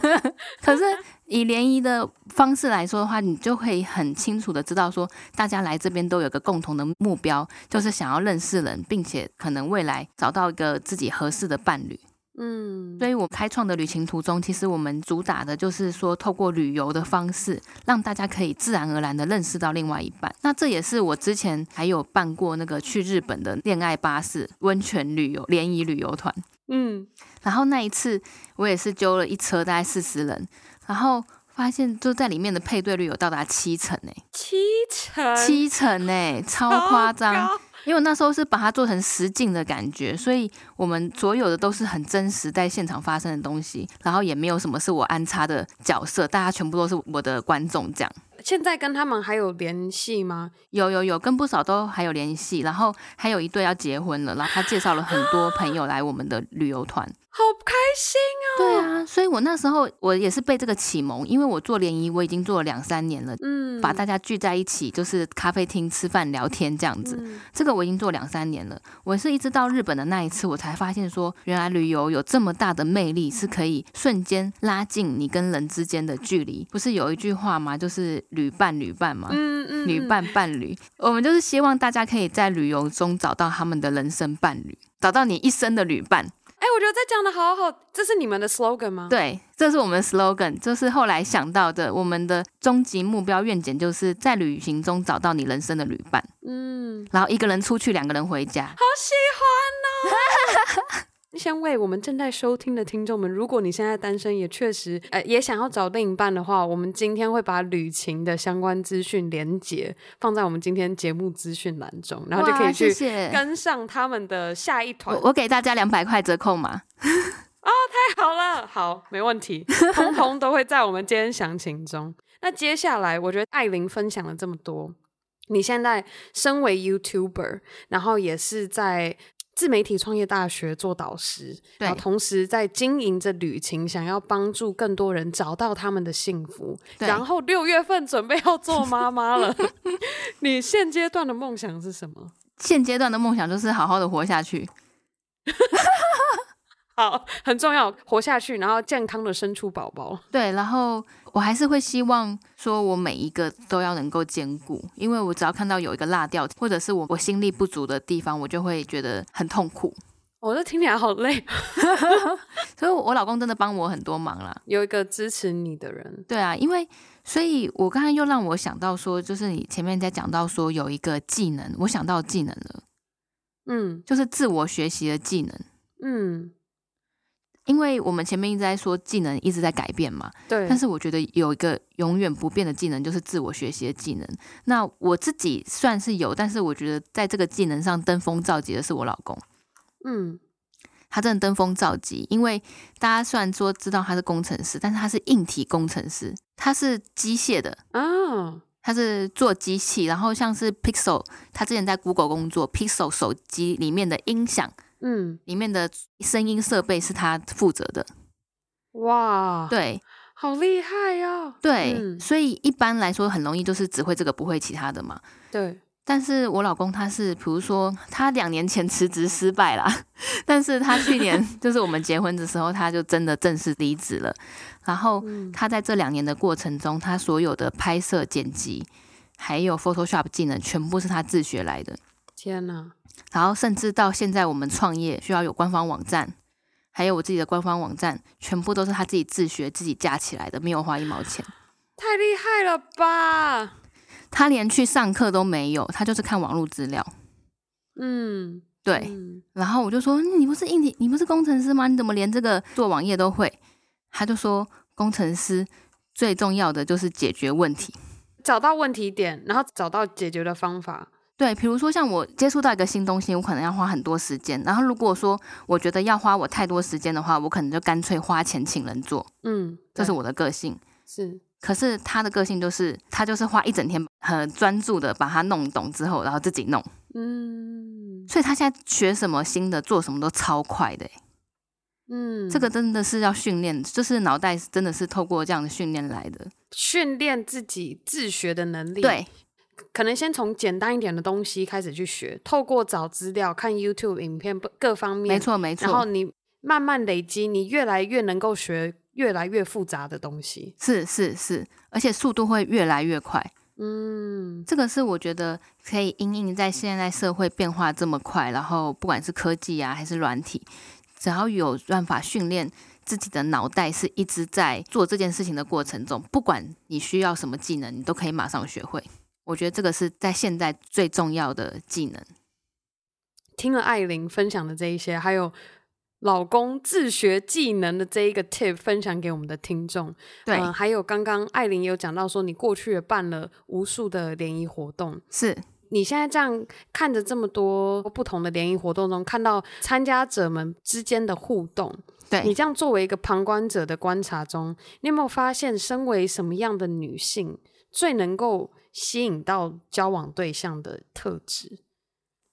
可是。以联谊的方式来说的话，你就可以很清楚的知道说，大家来这边都有个共同的目标，就是想要认识人，并且可能未来找到一个自己合适的伴侣。嗯，所以我开创的旅行途中，其实我们主打的就是说，透过旅游的方式，让大家可以自然而然的认识到另外一半。那这也是我之前还有办过那个去日本的恋爱巴士温泉旅游联谊旅游团。嗯，然后那一次我也是揪了一车大概四十人，然后发现就在里面的配对率有到达七成诶，七成，七成诶，超夸张。因为我那时候是把它做成实景的感觉，所以我们所有的都是很真实在现场发生的东西，然后也没有什么是我安插的角色，大家全部都是我的观众这样。现在跟他们还有联系吗？有有有，跟不少都还有联系，然后还有一对要结婚了，然后他介绍了很多朋友来我们的旅游团。好开心哦！对啊，所以我那时候我也是被这个启蒙，因为我做联谊我已经做了两三年了，嗯，把大家聚在一起，就是咖啡厅吃饭聊天这样子，嗯，这个我已经做两三年了。我是一直到日本的那一次，我才发现说，原来旅游有这么大的魅力，是可以瞬间拉近你跟人之间的距离。不是有一句话吗？就是旅伴旅伴嘛，嗯嗯，旅伴伴侣，我们就是希望大家可以在旅游中找到他们的人生伴侣，找到你一生的旅伴。哎，我觉得这讲的好好，这是你们的 slogan 吗？对，这是我们的 slogan，就是后来想到的。我们的终极目标愿景就是在旅行中找到你人生的旅伴。嗯，然后一个人出去，两个人回家。好喜欢哦！先为我们正在收听的听众们，如果你现在单身，也确实呃也想要找另一半的话，我们今天会把旅行的相关资讯连接放在我们今天节目资讯栏中，然后就可以去跟上他们的下一团。我，我给大家两百块折扣嘛。哦，太好了，好，没问题，通通都会在我们今天详情中。那接下来，我觉得艾琳分享了这么多，你现在身为 YouTuber，然后也是在。自媒体创业大学做导师，对，然后同时在经营着旅行，想要帮助更多人找到他们的幸福。对，然后六月份准备要做妈妈了，你现阶段的梦想是什么？现阶段的梦想就是好好的活下去。好，很重要，活下去，然后健康的生出宝宝。对，然后我还是会希望说，我每一个都要能够兼顾，因为我只要看到有一个落掉，或者是我我心力不足的地方，我就会觉得很痛苦。我这听起来好累，所以我老公真的帮我很多忙啦，有一个支持你的人。对啊，因为所以，我刚才又让我想到说，就是你前面在讲到说有一个技能，我想到技能了，嗯，就是自我学习的技能，嗯。因为我们前面一直在说技能一直在改变嘛，对。但是我觉得有一个永远不变的技能，就是自我学习的技能。那我自己算是有，但是我觉得在这个技能上登峰造极的是我老公。嗯，他真的登峰造极，因为大家虽然说知道他是工程师，但是他是硬体工程师，他是机械的啊，他是做机器，然后像是 Pixel，他之前在 Google 工作，Pixel 手机里面的音响。嗯，里面的声音设备是他负责的。哇，对，好厉害呀、哦！对、嗯，所以一般来说很容易就是只会这个不会其他的嘛。对，但是我老公他是，比如说他两年前辞职失败啦，但是他去年 就是我们结婚的时候，他就真的正式离职了。然后他在这两年的过程中，他所有的拍摄、剪辑还有 Photoshop 技能，全部是他自学来的。天哪！然后甚至到现在，我们创业需要有官方网站，还有我自己的官方网站，全部都是他自己自学、自己架起来的，没有花一毛钱。太厉害了吧！他连去上课都没有，他就是看网络资料。嗯，对。嗯、然后我就说：“你不是硬体，你不是工程师吗？你怎么连这个做网页都会？”他就说：“工程师最重要的就是解决问题，找到问题点，然后找到解决的方法。”对，比如说像我接触到一个新东西，我可能要花很多时间。然后如果说我觉得要花我太多时间的话，我可能就干脆花钱请人做。嗯，这是我的个性。是，可是他的个性就是他就是花一整天很专注的把它弄懂之后，然后自己弄。嗯，所以他现在学什么新的，做什么都超快的。嗯，这个真的是要训练，就是脑袋真的是透过这样的训练来的，训练自己自学的能力。对。可能先从简单一点的东西开始去学，透过找资料、看 YouTube 影片各方面，没错没错。然后你慢慢累积，你越来越能够学越来越复杂的东西。是是是，而且速度会越来越快。嗯，这个是我觉得可以因应在现在社会变化这么快，然后不管是科技啊还是软体，只要有办法训练自己的脑袋，是一直在做这件事情的过程中，不管你需要什么技能，你都可以马上学会。我觉得这个是在现在最重要的技能。听了艾琳分享的这一些，还有老公自学技能的这一个 tip 分享给我们的听众。对，呃，还有刚刚艾琳有讲到说，你过去也办了无数的联谊活动，是你现在这样看着这么多不同的联谊活动中，看到参加者们之间的互动，对你这样作为一个旁观者的观察中，你有没有发现，身为什么样的女性最能够吸引到交往对象的特质？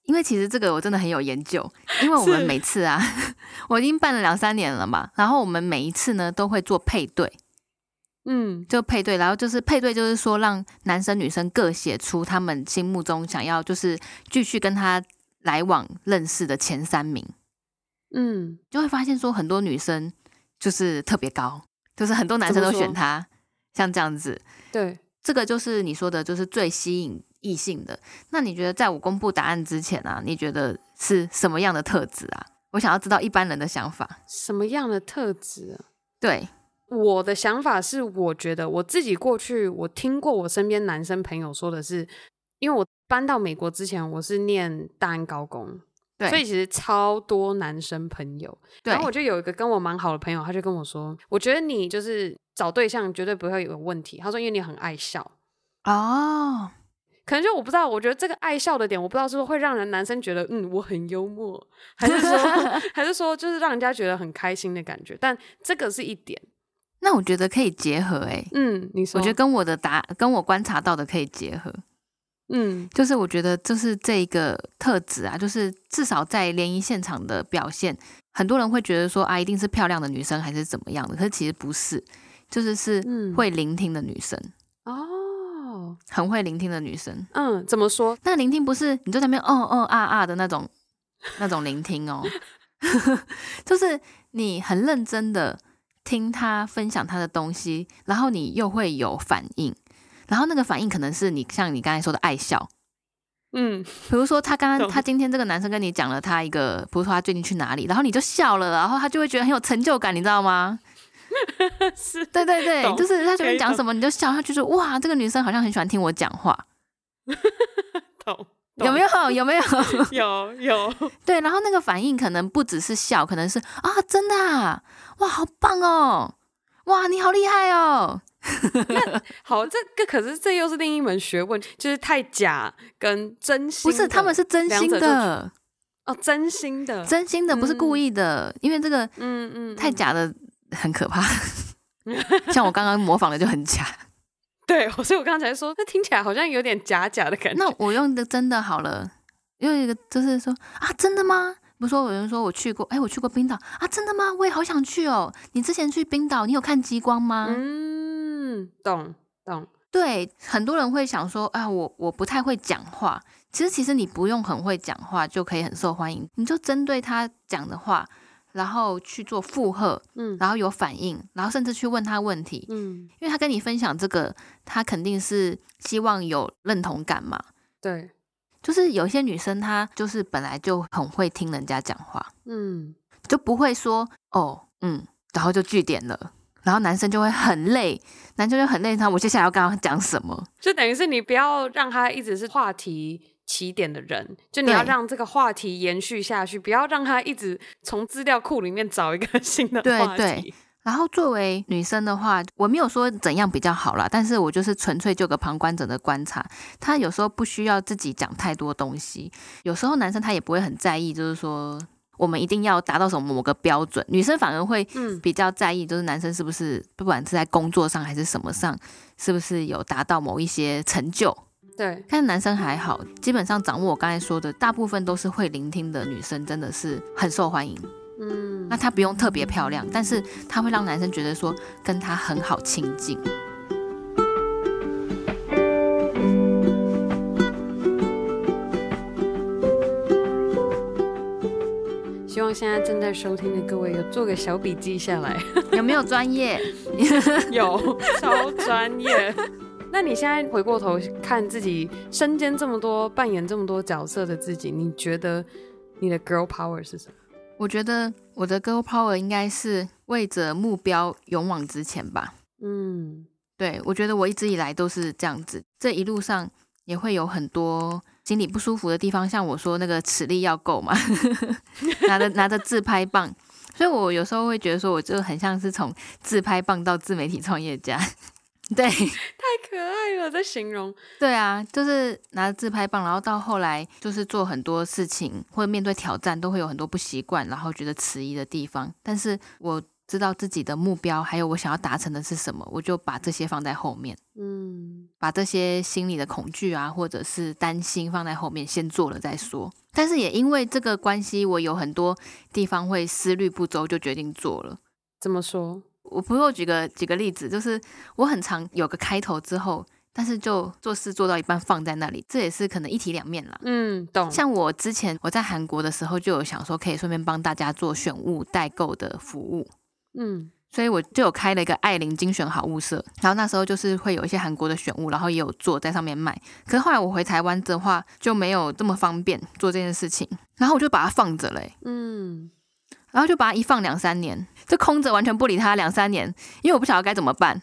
因为其实这个我真的很有研究，因为我们每次啊，我已经办了两三年了嘛，然后我们每一次呢都会做配对，嗯，就配对，然后就是配对，就是说让男生女生各写出他们心目中想要就是继续跟他来往认识的前三名，嗯，就会发现说很多女生就是特别高，就是很多男生都选他，像这样子，对，这个就是你说的，就是最吸引。异性的，那你觉得在我公布答案之前啊，你觉得是什么样的特质啊？我想要知道一般人的想法。什么样的特质啊？对，我的想法是，我觉得我自己过去我听过我身边男生朋友说的是，因为我搬到美国之前，我是念大安高工，对，所以其实超多男生朋友。对，然后我就有一个跟我蛮好的朋友，他就跟我说，我觉得你就是找对象绝对不会有问题。他说，因为你很爱笑。哦。可能就我不知道，我觉得这个爱笑的点，我不知道是不是会让人男生觉得，嗯，我很幽默，还是说，还是说，就是让人家觉得很开心的感觉。但这个是一点，那我觉得可以结合、欸，哎，嗯，你说，我觉得跟我的答，跟我观察到的可以结合，嗯，就是我觉得就是这个特质啊，就是至少在联谊现场的表现，很多人会觉得说啊，一定是漂亮的女生还是怎么样的，可是其实不是，就是是会聆听的女生，嗯、哦。很会聆听的女生，嗯，怎么说？那聆听不是你就在那边哦哦啊啊的那种那种聆听哦，就是你很认真的听他分享他的东西，然后你又会有反应，然后那个反应可能是你像你刚才说的爱笑，嗯，比如说他刚刚他今天这个男生跟你讲了他一个，比如说他最近去哪里，然后你就笑了，然后他就会觉得很有成就感，你知道吗？是，对对对，就是他随便讲什么你就笑，他就说哇，这个女生好像很喜欢听我讲话，懂？有没有？有没有？有有。对，然后那个反应可能不只是笑，可能是啊，真的啊，哇，好棒哦，哇，你好厉害哦。那好，这个可是这又是另一门学问，就是太假跟真心。不是，他们是真心的哦，真心的，真心的，不是故意的，嗯、因为这个嗯嗯太假的。很可怕，像我刚刚模仿的就很假。对，所以我刚才说，那听起来好像有点假假的感觉。那我用的真的好了，用一个就是说啊，真的吗？比如说有人说我去过，哎，我去过冰岛啊，真的吗？我也好想去哦。你之前去冰岛，你有看极光吗？嗯，懂懂。对，很多人会想说啊，我我不太会讲话。其实其实你不用很会讲话就可以很受欢迎，你就针对他讲的话。然后去做附和，嗯，然后有反应，然后甚至去问他问题，嗯，因为他跟你分享这个，他肯定是希望有认同感嘛，对，就是有些女生她就是本来就很会听人家讲话，嗯，就不会说哦，嗯，然后就据点了，然后男生就会很累，男生就很累，他我接下来要跟他讲什么？就等于是你不要让他一直是话题。起点的人，就你要让这个话题延续下去，不要让他一直从资料库里面找一个新的话题。对对。然后作为女生的话，我没有说怎样比较好啦，但是我就是纯粹就个旁观者的观察。他有时候不需要自己讲太多东西，有时候男生他也不会很在意，就是说我们一定要达到什么某个标准。女生反而会比较在意，就是男生是不是不管是在工作上还是什么上，是不是有达到某一些成就。对，但男生还好，基本上掌握我刚才说的，大部分都是会聆听的女生，真的是很受欢迎。嗯，那她不用特别漂亮，但是她会让男生觉得说跟她很好亲近。望现在正在收听的各位有做个小笔记下来，有没有专业？有，超专业。那你现在回过头看自己身兼这么多、扮演这么多角色的自己，你觉得你的 girl power 是什么？我觉得我的 girl power 应该是为着目标勇往直前吧。嗯，对，我觉得我一直以来都是这样子，这一路上也会有很多心里不舒服的地方，像我说那个齿力要够嘛，拿着 拿着自拍棒，所以我有时候会觉得说，我就很像是从自拍棒到自媒体创业家。对，太可爱了，在形容。对啊，就是拿着自拍棒，然后到后来就是做很多事情，或者面对挑战，都会有很多不习惯，然后觉得迟疑的地方。但是我知道自己的目标，还有我想要达成的是什么，我就把这些放在后面。嗯，把这些心里的恐惧啊，或者是担心放在后面，先做了再说。但是也因为这个关系，我有很多地方会思虑不周，就决定做了。怎么说？我不如举个举个例子，就是我很常有个开头之后，但是就做事做到一半放在那里，这也是可能一体两面啦。嗯，懂。像我之前我在韩国的时候，就有想说可以顺便帮大家做选物代购的服务。嗯，所以我就有开了一个艾琳精选好物社，然后那时候就是会有一些韩国的选物，然后也有做在上面卖。可是后来我回台湾的话，就没有这么方便做这件事情，然后我就把它放着嘞、欸。嗯。然后就把它一放两三年，就空着，完全不理它两三年，因为我不晓得该怎么办，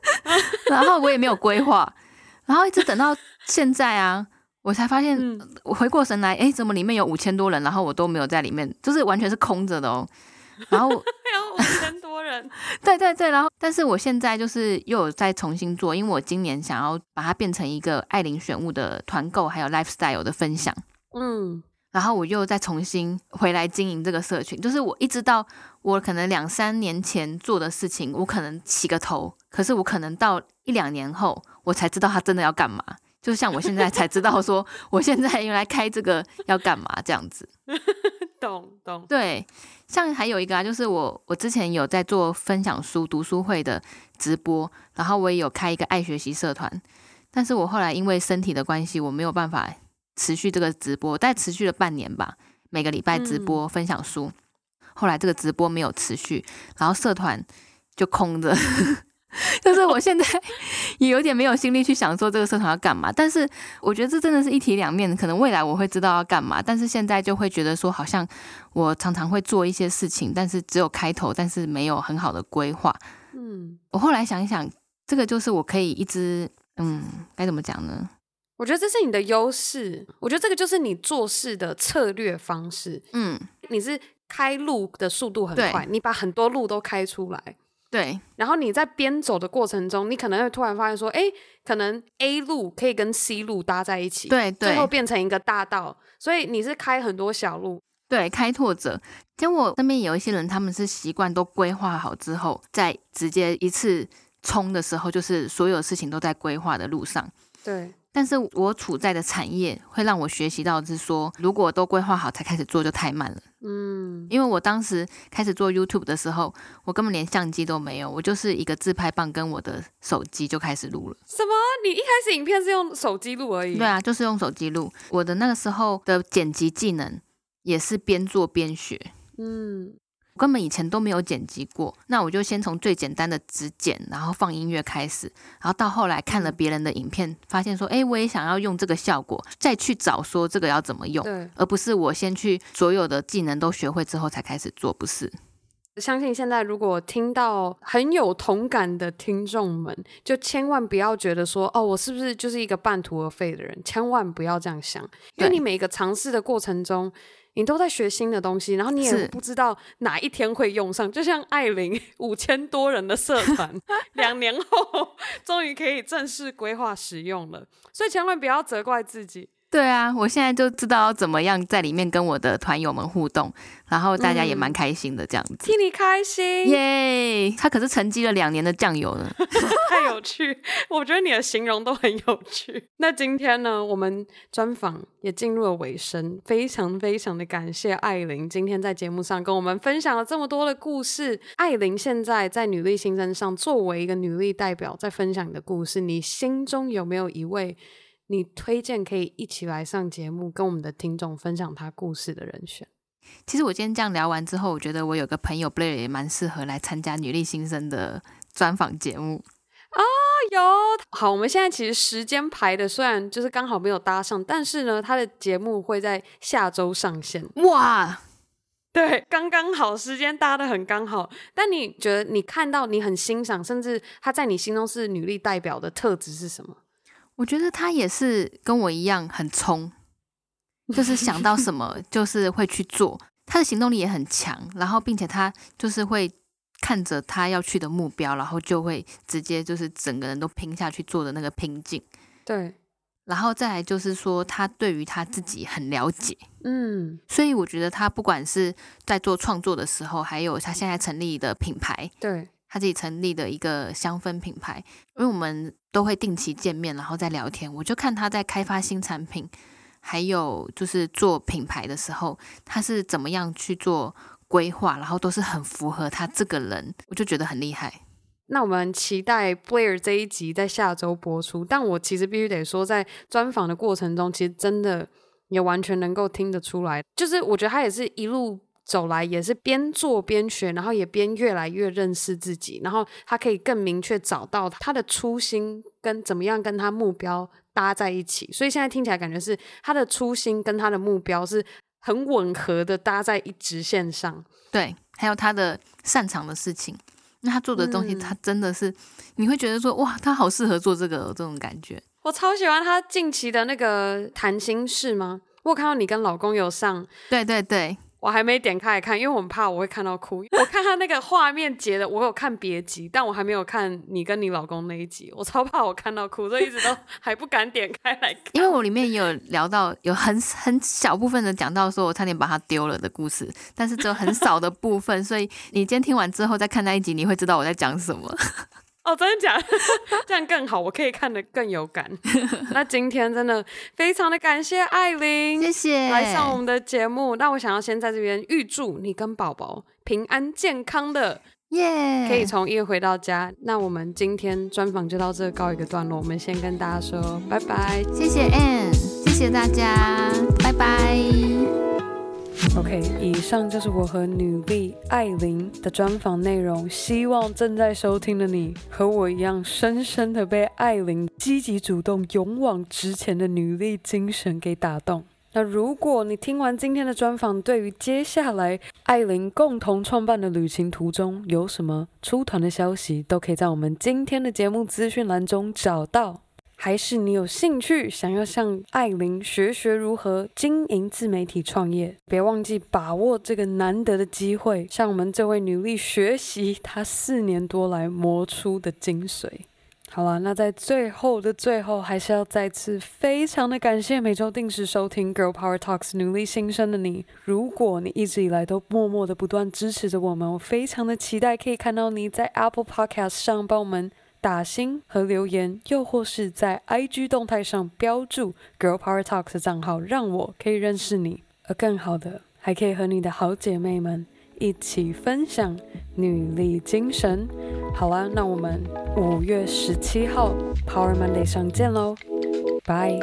然后我也没有规划，然后一直等到现在啊，我才发现，我回过神来，哎，怎么里面有五千多人，然后我都没有在里面，就是完全是空着的哦。然后有五千多人，对对对，然后但是我现在就是又有在重新做，因为我今年想要把它变成一个爱琳选物的团购，还有 lifestyle 的分享，嗯。然后我又再重新回来经营这个社群，就是我一直到我可能两三年前做的事情，我可能起个头，可是我可能到一两年后，我才知道他真的要干嘛。就像我现在才知道说，我现在原来开这个要干嘛这样子。懂懂。对，像还有一个啊，就是我我之前有在做分享书读书会的直播，然后我也有开一个爱学习社团，但是我后来因为身体的关系，我没有办法。持续这个直播，大概持续了半年吧，每个礼拜直播分享书。嗯、后来这个直播没有持续，然后社团就空着，就是我现在 也有点没有心力去想说这个社团要干嘛。但是我觉得这真的是一体两面，可能未来我会知道要干嘛，但是现在就会觉得说，好像我常常会做一些事情，但是只有开头，但是没有很好的规划。嗯，我后来想一想，这个就是我可以一直，嗯，该怎么讲呢？我觉得这是你的优势，我觉得这个就是你做事的策略方式。嗯，你是开路的速度很快，你把很多路都开出来。对，然后你在边走的过程中，你可能会突然发现说，哎，可能 A 路可以跟 C 路搭在一起，对，对，最后变成一个大道。所以你是开很多小路，对，开拓者。像我身边有一些人，他们是习惯都规划好之后，再直接一次冲的时候，就是所有事情都在规划的路上。对。但是我处在的产业会让我学习到是说，如果都规划好才开始做就太慢了。嗯，因为我当时开始做 YouTube 的时候，我根本连相机都没有，我就是一个自拍棒跟我的手机就开始录了。什么？你一开始影片是用手机录而已？对啊，就是用手机录。我的那个时候的剪辑技能也是边做边学。嗯。根本以前都没有剪辑过，那我就先从最简单的只剪，然后放音乐开始，然后到后来看了别人的影片，发现说，哎，我也想要用这个效果，再去找说这个要怎么用，对而不是我先去所有的技能都学会之后才开始做，不是。相信现在如果听到很有同感的听众们，就千万不要觉得说，哦，我是不是就是一个半途而废的人？千万不要这样想，因为你每一个尝试的过程中。你都在学新的东西，然后你也不知道哪一天会用上。就像艾琳五千多人的社团，两年后终于可以正式规划使用了，所以千万不要责怪自己。对啊，我现在就知道怎么样在里面跟我的团友们互动，然后大家也蛮开心的这样子。替你开心，耶！他可是沉积了两年的酱油呢，太有趣。我觉得你的形容都很有趣。那今天呢，我们专访也进入了尾声，非常非常的感谢艾琳今天在节目上跟我们分享了这么多的故事。艾琳现在在女力新生上作为一个女力代表，在分享你的故事，你心中有没有一位？你推荐可以一起来上节目，跟我们的听众分享他故事的人选。其实我今天这样聊完之后，我觉得我有个朋友 Blair 也蛮适合来参加女力新生的专访节目啊。有好，我们现在其实时间排的虽然就是刚好没有搭上，但是呢，他的节目会在下周上线。哇！对，刚刚好，时间搭的很刚好。但你觉得你看到你很欣赏，甚至他在你心中是女力代表的特质是什么？我觉得他也是跟我一样很冲，就是想到什么 就是会去做。他的行动力也很强，然后并且他就是会看着他要去的目标，然后就会直接就是整个人都拼下去做的那个拼劲。对。然后再来就是说，他对于他自己很了解，嗯，所以我觉得他不管是在做创作的时候，还有他现在成立的品牌，对，他自己成立的一个香氛品牌，因为我们都会定期见面，然后再聊天。我就看他在开发新产品，还有就是做品牌的时候，他是怎么样去做规划，然后都是很符合他这个人，我就觉得很厉害。那我们期待 Blair 这一集在下周播出。但我其实必须得说，在专访的过程中，其实真的也完全能够听得出来，就是我觉得他也是一路走来，也是边做边学，然后也边越来越认识自己，然后他可以更明确找到他的初心跟怎么样跟他目标搭在一起。所以现在听起来感觉是他的初心跟他的目标是很吻合的，搭在一直线上。对，还有他的擅长的事情。那他做的东西，他真的是，嗯、你会觉得说，哇，他好适合做这个这种感觉。我超喜欢他近期的那个谈心事吗？我有看到你跟老公有上，对对对。我还没点开来看，因为我们怕我会看到哭。我看他那个画面截的，我有看别集，但我还没有看你跟你老公那一集，我超怕我看到哭，所以一直都还不敢点开来看。因为我里面也有聊到，有很很小部分的讲到说我差点把他丢了的故事，但是只有很少的部分，所以你今天听完之后再看那一集，你会知道我在讲什么。哦，真的假的？这样更好，我可以看得更有感。那今天真的非常的感谢艾琳，谢谢来上我们的节目。那我想要先在这边预祝你跟宝宝平安健康的，耶.可以从医院回到家。那我们今天专访就到这告一个段落，我们先跟大家说拜拜，谢谢 Ann，谢谢大家，拜拜。OK，以上就是我和女力艾琳的专访内容。希望正在收听的你和我一样，深深的被艾琳积极主动、勇往直前的女力精神给打动。那如果你听完今天的专访，对于接下来艾琳共同创办的旅行途中有什么出团的消息，都可以在我们今天的节目资讯栏中找到。还是你有兴趣想要向艾琳学学如何经营自媒体创业？别忘记把握这个难得的机会，向我们这位女力学习她四年多来磨出的精髓。好了，那在最后的最后，还是要再次非常的感谢每周定时收听 Girl Power Talks 努力新生的你。如果你一直以来都默默的不断支持着我们，我非常的期待可以看到你在 Apple Podcast 上帮我们。打星和留言，又或是在 IG 动态上标注 Girl Power Talks 的账号，让我可以认识你。而更好的，还可以和你的好姐妹们一起分享女力精神。好啦，那我们五月十七号 Power Monday 上见喽，拜。